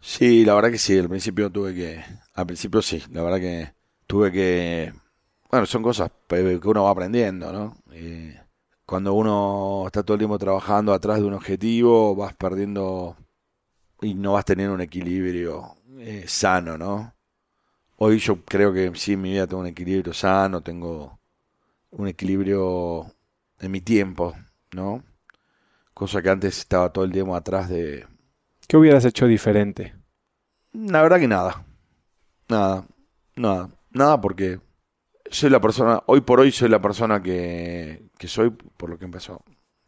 Sí, la verdad que sí, al principio tuve que, al principio sí, la verdad que tuve que bueno, son cosas que uno va aprendiendo, ¿no? Cuando uno está todo el tiempo trabajando atrás de un objetivo, vas perdiendo y no vas teniendo un equilibrio eh, sano, ¿no? Hoy yo creo que sí, en mi vida tengo un equilibrio sano, tengo un equilibrio en mi tiempo, ¿no? Cosa que antes estaba todo el tiempo atrás de... ¿Qué hubieras hecho diferente? La verdad que nada. Nada. Nada. Nada porque soy la persona, hoy por hoy soy la persona que, soy por lo que empezó,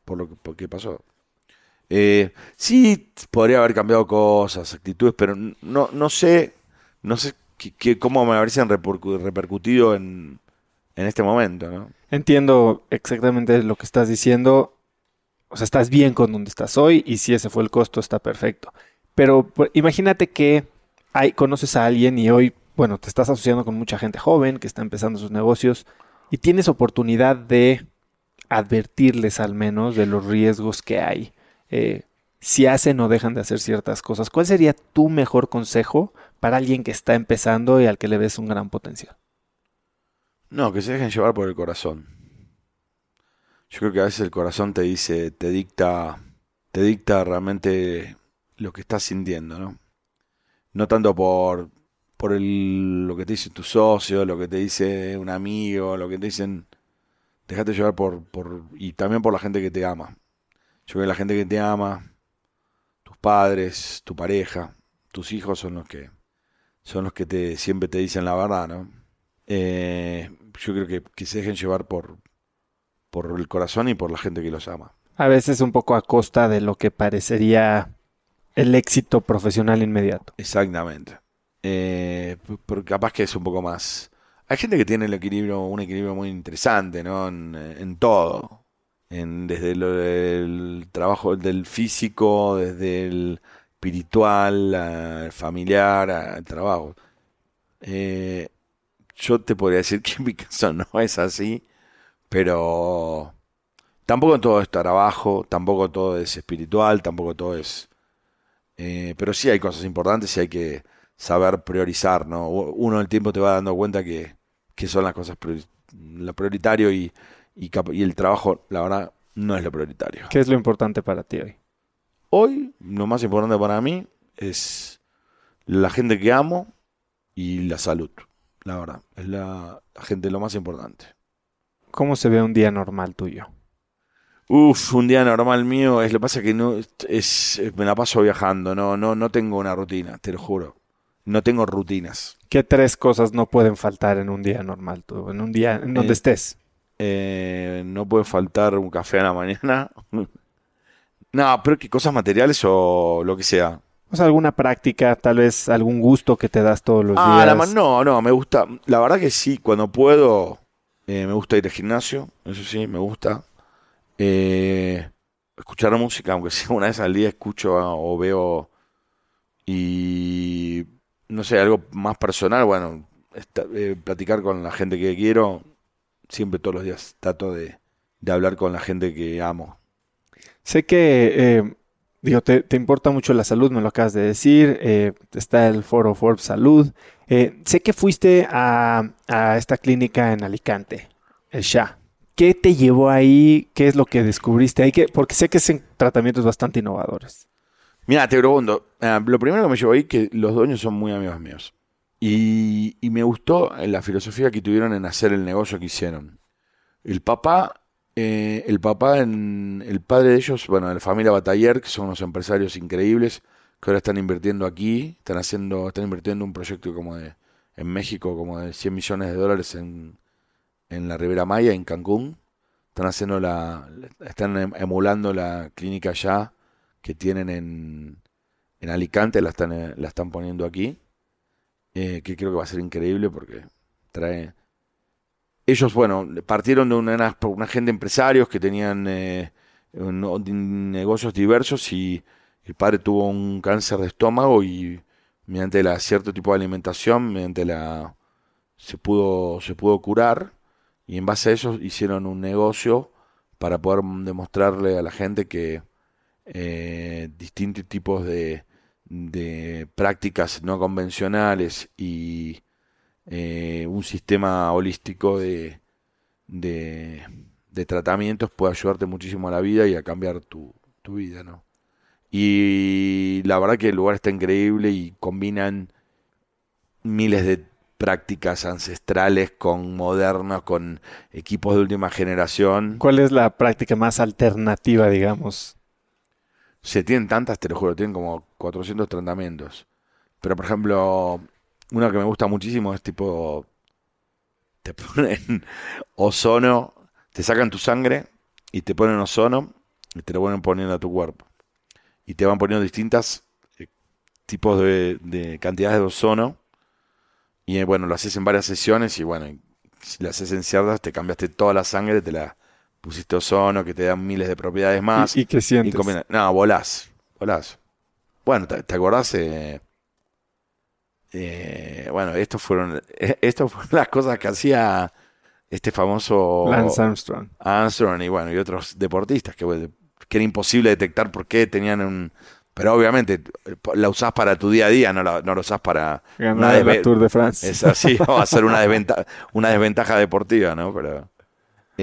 por lo que, pasó. Eh, sí, podría haber cambiado cosas, actitudes, pero no, no sé, no sé que, cómo me habrían repercutido en, en este momento, ¿no? Entiendo exactamente lo que estás diciendo. O sea, estás bien con donde estás hoy y si ese fue el costo, está perfecto. Pero pues, imagínate que hay, conoces a alguien y hoy bueno, te estás asociando con mucha gente joven que está empezando sus negocios y tienes oportunidad de advertirles al menos de los riesgos que hay. Eh, si hacen o dejan de hacer ciertas cosas, ¿cuál sería tu mejor consejo para alguien que está empezando y al que le ves un gran potencial? No, que se dejen llevar por el corazón. Yo creo que a veces el corazón te dice, te dicta, te dicta realmente lo que estás sintiendo, ¿no? No tanto por por el, lo que te dice tu socio, lo que te dice un amigo, lo que te dicen. Déjate llevar por, por. y también por la gente que te ama. Yo creo que la gente que te ama, tus padres, tu pareja, tus hijos son los que. son los que te siempre te dicen la verdad, ¿no? Eh, yo creo que, que se dejen llevar por, por el corazón y por la gente que los ama. A veces un poco a costa de lo que parecería el éxito profesional inmediato. Exactamente. Eh, capaz que es un poco más. Hay gente que tiene el un equilibrio muy interesante, ¿no? En, todo. Desde el trabajo del físico, desde el espiritual, el familiar, el trabajo. Eh, yo te podría decir que en mi caso no es así, pero tampoco todo es trabajo, tampoco todo es espiritual, tampoco todo es... Eh, pero sí hay cosas importantes y hay que saber priorizar, ¿no? Uno el tiempo te va dando cuenta que, son las cosas lo prioritario y, y, el trabajo, la verdad, no es lo prioritario. ¿Qué es lo importante para ti hoy? Hoy, lo más importante para mí es la gente que amo y la salud, la verdad. Es la, gente lo más importante. ¿Cómo se ve un día normal tuyo? Uf, un día normal mío es lo que pasa que no es me la paso viajando, no no no tengo una rutina, te lo juro no tengo rutinas. ¿Qué tres cosas no pueden faltar en un día normal, tú, en un día en donde eh, estés? Eh, no puede faltar un café a la mañana. no, pero que cosas materiales o lo que sea. O sea, alguna práctica, tal vez algún gusto que te das todos los ah, días. no, no, me gusta. La verdad que sí, cuando puedo, eh, me gusta ir al gimnasio, eso sí, me gusta. escuchar música, aunque sea una vez al día escucho o veo. Y no sé, algo más personal, bueno, eh, platicar con la gente que quiero. Siempre todos los días trato de, de hablar con la gente que amo. Sé que, eh, digo, te, importa mucho la salud, me lo acabas de decir. eh, está el foro Forbes Salud. Sé que fuiste a, esta clínica en Alicante, el SHA. ¿Qué te llevó ahí? ¿Qué es lo que descubriste ahí? ¿Qué- porque sé que son tratamientos bastante innovadores. Mira, te pregunto, eh, lo primero que me llevó ahí que los dueños son muy amigos míos. Y, me gustó la filosofía que tuvieron en hacer el negocio que hicieron. El papá, eh, el papá, en, el padre de ellos, bueno, de la familia Bataller, que son unos empresarios increíbles, que ahora están invirtiendo aquí, están haciendo, están invirtiendo un proyecto como de, en México, como de 100 millones de dólares en, en la Ribera Maya, en Cancún. Están haciendo la, están em- emulando la clínica allá que tienen en, en Alicante, la están, eh, la están poniendo aquí, eh, que creo que va a ser increíble porque trae... Ellos, bueno, partieron de una, una gente de empresarios que tenían eh, negocios diversos y el padre tuvo un cáncer de estómago y mediante la cierto tipo de alimentación, mediante la se pudo se pudo curar y en base a eso hicieron un negocio para poder demostrarle a la gente que eh, distintos tipos de, prácticas no convencionales y eh, un sistema holístico de, tratamientos puede ayudarte muchísimo a la vida y a cambiar tu, tu vida, ¿no? Y la verdad que el lugar está increíble y combinan miles de prácticas ancestrales con modernos, con equipos de última generación. ¿Cuál es la práctica más alternativa, digamos? Se tienen tantas, te lo juro, tienen como 400 tratamientos. Pero, por ejemplo, una que me gusta muchísimo es tipo, te ponen ozono, te sacan tu sangre y te ponen ozono y te lo van poniendo a tu cuerpo. Y te van poniendo distintas eh, tipos de, de cantidades de ozono. Y eh, bueno, lo haces en varias sesiones y bueno, si lo haces en ciertas, te cambiaste toda la sangre, te la pusiste ozono, que te dan miles de propiedades más. ¿Y, y qué sientes? No, volás. Volás. Bueno, ¿te, te acordás? Eh, eh, bueno, estos fueron, eh, estas fueron las cosas que hacía este famoso Lance Armstrong. Armstrong y bueno, y otros deportistas que, era imposible detectar por qué tenían un... Pero obviamente la usás para tu día a día, no la, no lo usás para... Ganar la desve- Tour de France. es así, va a ser una desventaja, una desventaja deportiva, ¿no? Pero,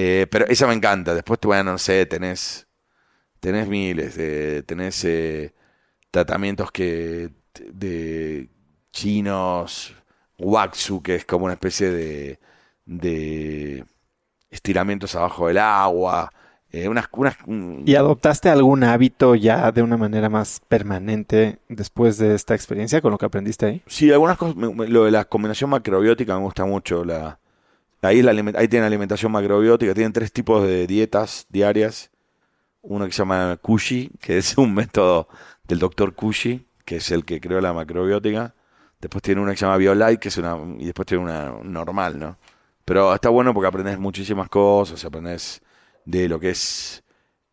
eh, pero esa me encanta. Después, bueno, no sé, tenés, tenés miles, de, tenés eh, tratamientos que de chinos, waxu, que es como una especie de, de estiramientos abajo del agua, eh, unas, unas, un- ¿Y adoptaste algún hábito ya de una manera más permanente después de esta experiencia con lo que aprendiste ahí? Sí, algunas cosas, lo de la combinación macrobiótica me gusta mucho. La, ahí, la, aliment- ahí tienen alimentación macrobiótica, tienen tres tipos de dietas diarias. Uno que se llama Kushi, que es un método del doctor Kushi, que es el que creó la macrobiótica. Después tiene una que se llama BioLite, que es una, y después tiene una normal, ¿no? Pero está bueno porque aprendes muchísimas cosas, aprendes de lo que es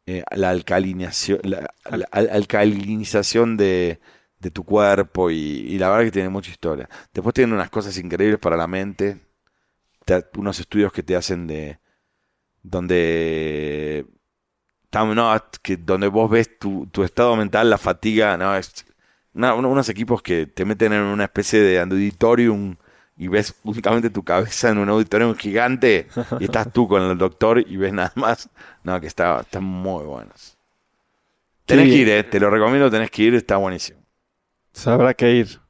eh, la alcalinización, la, la al- alcalinización de, de tu cuerpo y, y la verdad que tiene mucha historia. Después tienen unas cosas increíbles para la mente, te- unos estudios que te hacen de donde no, que donde vos ves tu, tu estado mental, la fatiga, no, es una- uno- unos equipos que te meten en una especie de auditorium y ves únicamente tu cabeza en un auditorium gigante y estás tú con el doctor y ves nada más. No, que está, están muy buenos. Tenés Sí. que ir, eh, te lo recomiendo, tenés que ir, está buenísimo. Habrá que ir.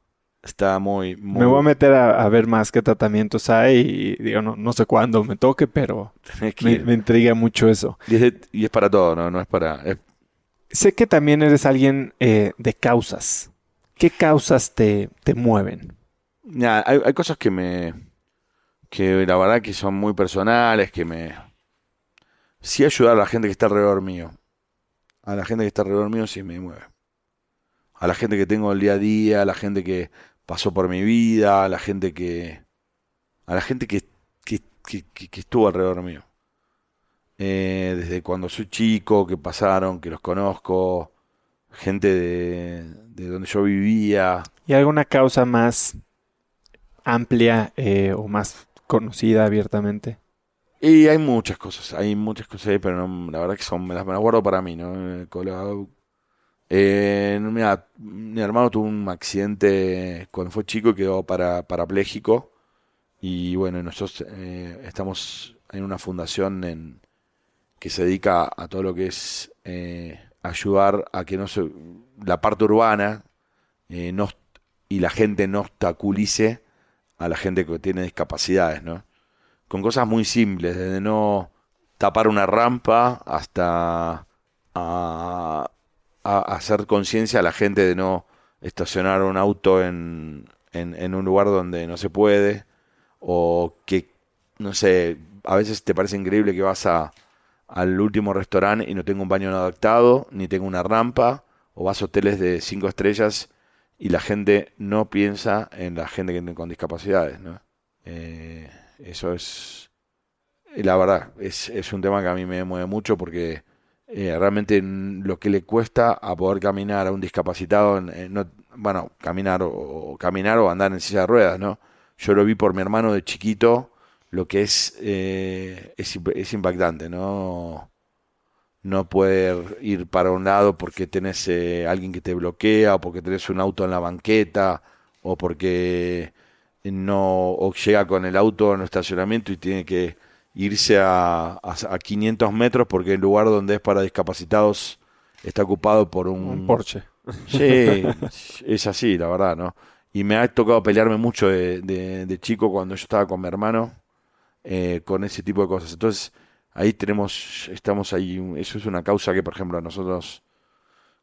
Está muy, muy Me voy a meter a, a ver más qué tratamientos hay y digo, no, no sé cuándo me toque, pero me, me intriga mucho eso. Y es, de- y es para todo, ¿no? No es para... es- Sé que también eres alguien eh, de causas. ¿Qué causas te, te mueven? Nada, hay, hay cosas que me... que la verdad que son muy personales, que me... Sí ayudar a la gente que está alrededor mío. A la gente que está alrededor mío sí me mueve. A la gente que tengo el día a día, a la gente que pasó por mi vida, a la gente que... a la gente que, que, que- que- que estuvo alrededor mío. Eh, desde cuando soy chico, que pasaron, que los conozco, gente de, de donde yo vivía. ¿Y alguna causa más amplia eh, o más conocida abiertamente? Y hay muchas cosas, hay muchas cosas pero no- la verdad que son, me las, me las guardo para mí, ¿no? Eh, mira, mi hermano tuvo un accidente cuando fue chico y quedó para, parapléjico. Y bueno, nosotros eh, estamos en una fundación en, que se dedica a todo lo que es eh, ayudar a que no se, la parte urbana no, y la gente no obstaculice a la gente que tiene discapacidades, ¿no? Con cosas muy simples, desde no tapar una rampa hasta a, a hacer conciencia a la gente de no estacionar un auto en, en, un lugar donde no se puede, o que, no sé, a veces te parece increíble que vas a, al último restaurante y no tengo un baño adaptado, ni tengo una rampa, o vas a hoteles de cinco estrellas y la gente no piensa en la gente que con discapacidades, ¿no? Eh, eso es, la verdad, es, es un tema que a mí me mueve mucho porque eh, realmente lo que le cuesta a poder caminar a un discapacitado, en no, bueno, caminar o, caminar o andar en silla de ruedas, ¿no? Yo lo vi por mi hermano de chiquito, lo que es, eh, es, imp- es impactante, ¿no? No poder ir para un lado porque tenés eh, alguien que te bloquea, o porque tenés un auto en la banqueta, o porque no o llega con el auto en el estacionamiento y tiene que irse a, a, a 500 metros porque el lugar donde es para discapacitados está ocupado por un, Un Porsche. Sí, es así, la verdad, ¿no? Y me ha tocado pelearme mucho de, de- de chico cuando yo estaba con mi hermano eh, con ese tipo de cosas. Entonces, ahí tenemos, estamos ahí, eso es una causa que, por ejemplo, a nosotros,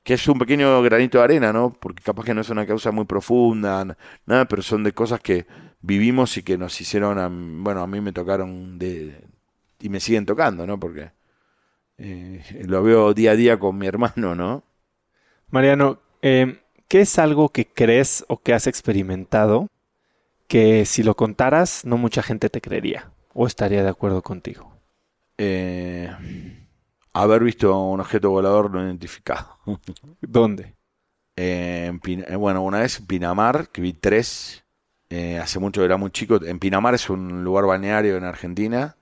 que es un pequeño granito de arena, ¿no? Porque capaz que no es una causa muy profunda, nada, pero son de cosas que vivimos y que nos hicieron, a- bueno, a mí me tocaron de, y me siguen tocando, ¿no? Porque eh, lo veo día a día con mi hermano, ¿no? Mariano, eh, ¿qué es algo que crees o que has experimentado que si lo contaras no mucha gente te creería o estaría de acuerdo contigo? eh, haber visto un objeto volador no identificado. ¿Dónde? En eh, bueno, una vez en Pinamar, que vi tres, eh, hace mucho era muy chico. En Pinamar es un lugar balneario en Argentina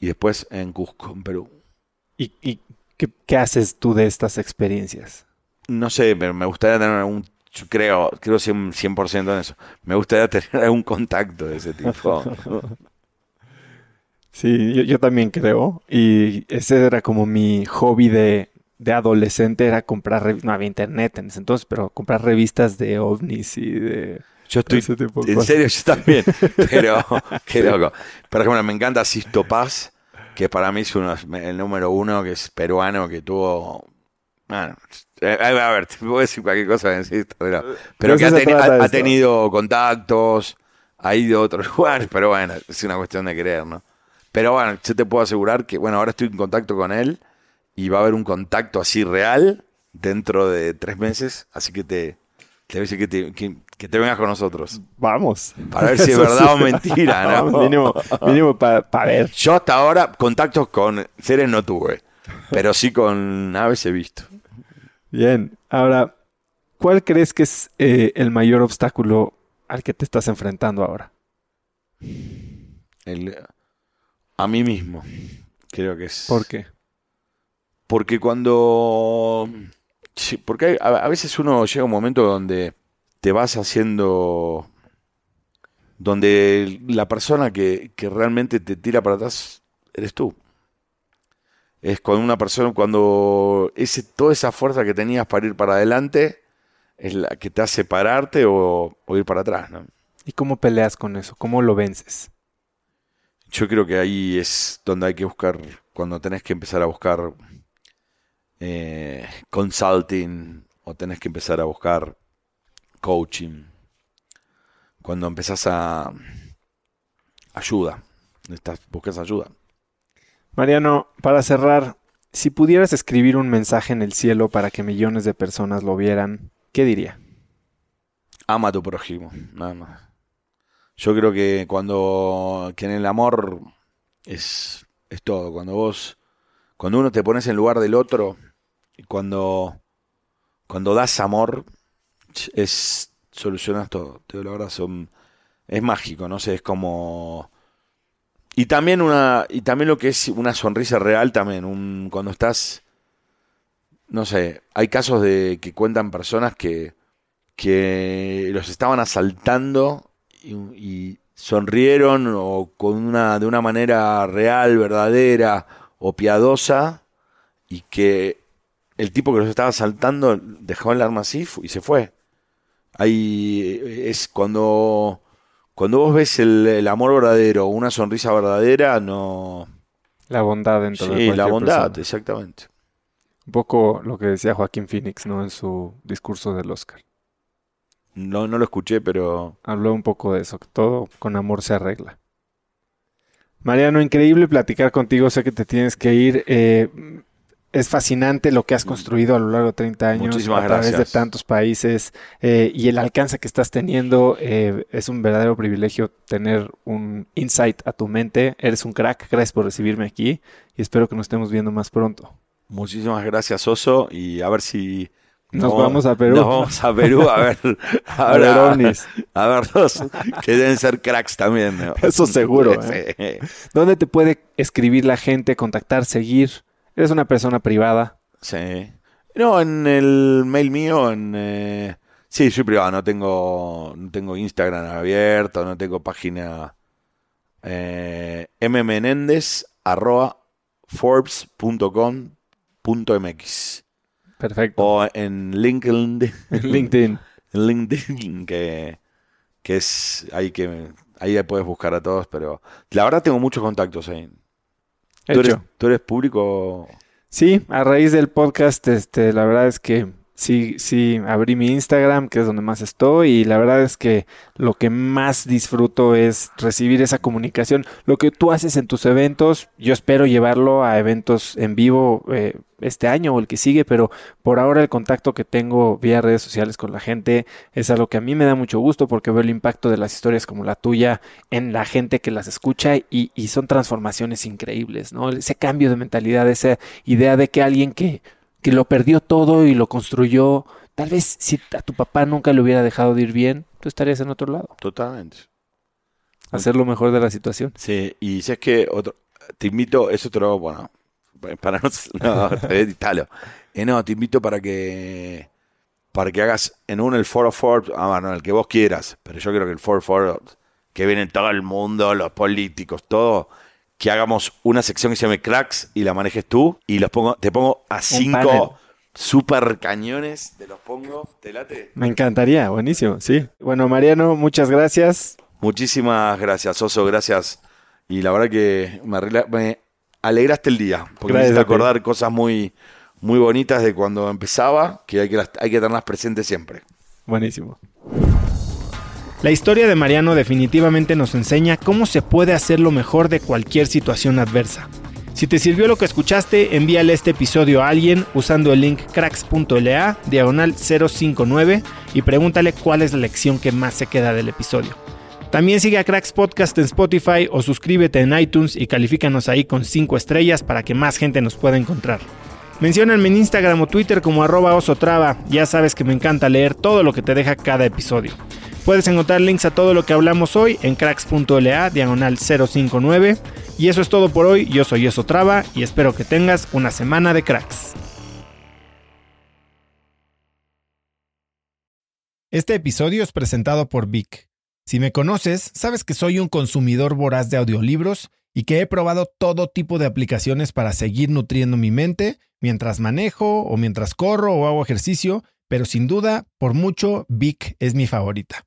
y después en Cusco, en Perú. ¿Y, y qué, qué haces tú de estas experiencias? No sé, me, me gustaría tener algún, yo creo, creo 100%, 100% en eso. Me gustaría tener algún contacto de ese tipo. Sí, yo, yo también creo. Y ese era como mi hobby de, de adolescente, era comprar no había internet en ese entonces, pero comprar revistas de ovnis y de Yo estoy En serio, yo también. Pero, qué loco. Por ejemplo, me encanta Sisto Paz, que para mí es uno, el número uno, que es peruano, que tuvo. Bueno, eh, a ver, te puedo decir cualquier cosa de Sisto, pero, pero que ha, tenido contactos, ha ido a otros lugares, pero bueno, es una cuestión de creer, ¿no? Pero bueno, yo te puedo asegurar que, bueno, ahora estoy en contacto con él y va a haber un contacto así real dentro de tres meses, así que te, te voy a decir que te, que- que te vengas con nosotros. Vamos. Para ver si es verdad sí. o mentira, ¿no? Vamos, mínimo, mínimo para ver. Yo hasta ahora contactos con seres no tuve, pero sí con aves he visto. Bien. Ahora, ¿cuál crees que es eh, el mayor obstáculo al que te estás enfrentando ahora? El- a mí mismo, creo que es. ¿Por qué? Porque cuando... sí, porque hay- a, a veces uno llega a un momento donde te vas haciendo... Donde la persona que, que realmente te tira para atrás eres tú. Es cuando una persona, cuando ese, toda esa fuerza que tenías para ir para adelante es la que te hace pararte o, o ir para atrás, ¿no? ¿Y cómo peleas con eso? ¿Cómo lo vences? Yo creo que ahí es donde hay que buscar, cuando tenés que empezar a buscar eh, consulting o tenés que empezar a buscar coaching. Cuando empezás a ayuda, estás, buscas ayuda. Mariano, para cerrar, si pudieras escribir un mensaje en el cielo para que millones de personas lo vieran, ¿qué diría? Ama a tu prójimo, nada más. Yo creo que cuando que en el amor es, es todo. Cuando vos, cuando uno te pones en lugar del otro, cuando, cuando das amor, es solucionas todo. Te lo verdad, son, es mágico, no sé, es como... Y también una y también lo que es una sonrisa real también, un, cuando estás no sé, hay casos de que cuentan personas que que los estaban asaltando y, y sonrieron o con una de una manera real, verdadera o piadosa y que el tipo que los estaba asaltando dejó el arma así y se fue. Ahí es cuando cuando vos ves el, el amor verdadero, una sonrisa verdadera, no. La bondad dentro de Sí, la bondad, persona. exactamente. Un poco lo que decía Joaquín Phoenix, ¿no? En su discurso del Oscar. No, no lo escuché, pero Habló un poco de eso, que todo con amor se arregla. Mariano, increíble platicar contigo. Sé que te tienes que ir. Eh, es fascinante lo que has construido a lo largo de 30 años Muchísimas a través de tantos países eh, y el alcance que estás teniendo. eh, es un verdadero privilegio tener un insight a tu mente. Eres un crack. Gracias por recibirme aquí y espero que nos estemos viendo más pronto. muchísimas gracias, Oso, y a ver si Nos vamos a Perú. Nos vamos a Perú a ver, a ver, a- ver que deben ser cracks también. ¿no? Eso seguro, ¿eh? Sí. ¿Dónde te puede escribir la gente, contactar, seguir? Eres una persona privada. Sí. No, en el mail mío, en eh, sí, soy privado, no tengo, no tengo Instagram abierto, no tengo página eh, arroba forbes.com.mx Perfecto. o en LinkedIn, LinkedIn. en LinkedIn que, que es ahí que ahí puedes buscar a todos, pero la verdad tengo muchos contactos ahí. ¿Tú eres, Hecho. tú eres público? Sí, a raíz del podcast, este, la verdad es que sí, sí, abrí mi Instagram, que es donde más estoy, y la verdad es que lo que más disfruto es recibir esa comunicación. Lo que tú haces en tus eventos, yo espero llevarlo a eventos en vivo eh, este año o el que sigue, pero por ahora el contacto que tengo vía redes sociales con la gente es algo que a mí me da mucho gusto porque veo el impacto de las historias como la tuya en la gente que las escucha y, y son transformaciones increíbles, ¿no? Ese cambio de mentalidad, esa idea de que alguien que, que lo perdió todo y lo construyó, tal vez si a tu papá nunca le hubiera dejado de ir bien, tú estarías en otro lado, Totalmente. hacer lo mejor de la situación. Sí, y si es que otro, te invito, es otro, bueno, para no, no editalo. Eh, no, te invito para que para que hagas en uno el Foro Forbes, ah, bueno, el que vos quieras, pero yo creo que el Foro Forbes, que viene todo el mundo, los políticos, todo, que hagamos una sección que se llame Cracks y la manejes tú y los pongo, te pongo a cinco super cañones, te los pongo, te late. Me encantaría, buenísimo, sí. Bueno, Mariano, muchas gracias. Muchísimas gracias, Oso, gracias. Y la verdad que me, arregla- me alegraste el día, porque me Gracias hiciste a ti. acordar cosas muy, muy bonitas de cuando empezaba, que hay que, las- hay que tenerlas presentes siempre. Buenísimo. La historia de Mariano definitivamente nos enseña cómo se puede hacer lo mejor de cualquier situación adversa. Si te sirvió lo que escuchaste, envíale este episodio a alguien usando el link cracks.la diagonal 059 y pregúntale cuál es la lección que más se queda del episodio. También sigue a Cracks Podcast en Spotify o suscríbete en iTunes y califícanos ahí con 5 estrellas para que más gente nos pueda encontrar. Mencióname en Instagram o Twitter como arroba osotrava, ya sabes que me encanta leer todo lo que te deja cada episodio. Puedes encontrar links a todo lo que hablamos hoy en cracks.la diagonal 059. Y eso es todo por hoy, yo soy Eso Traba y espero que tengas una semana de cracks. Este episodio es presentado por Vic. Si me conoces, sabes que soy un consumidor voraz de audiolibros y que he probado todo tipo de aplicaciones para seguir nutriendo mi mente mientras manejo o mientras corro o hago ejercicio, pero sin duda, por mucho, Vic es mi favorita.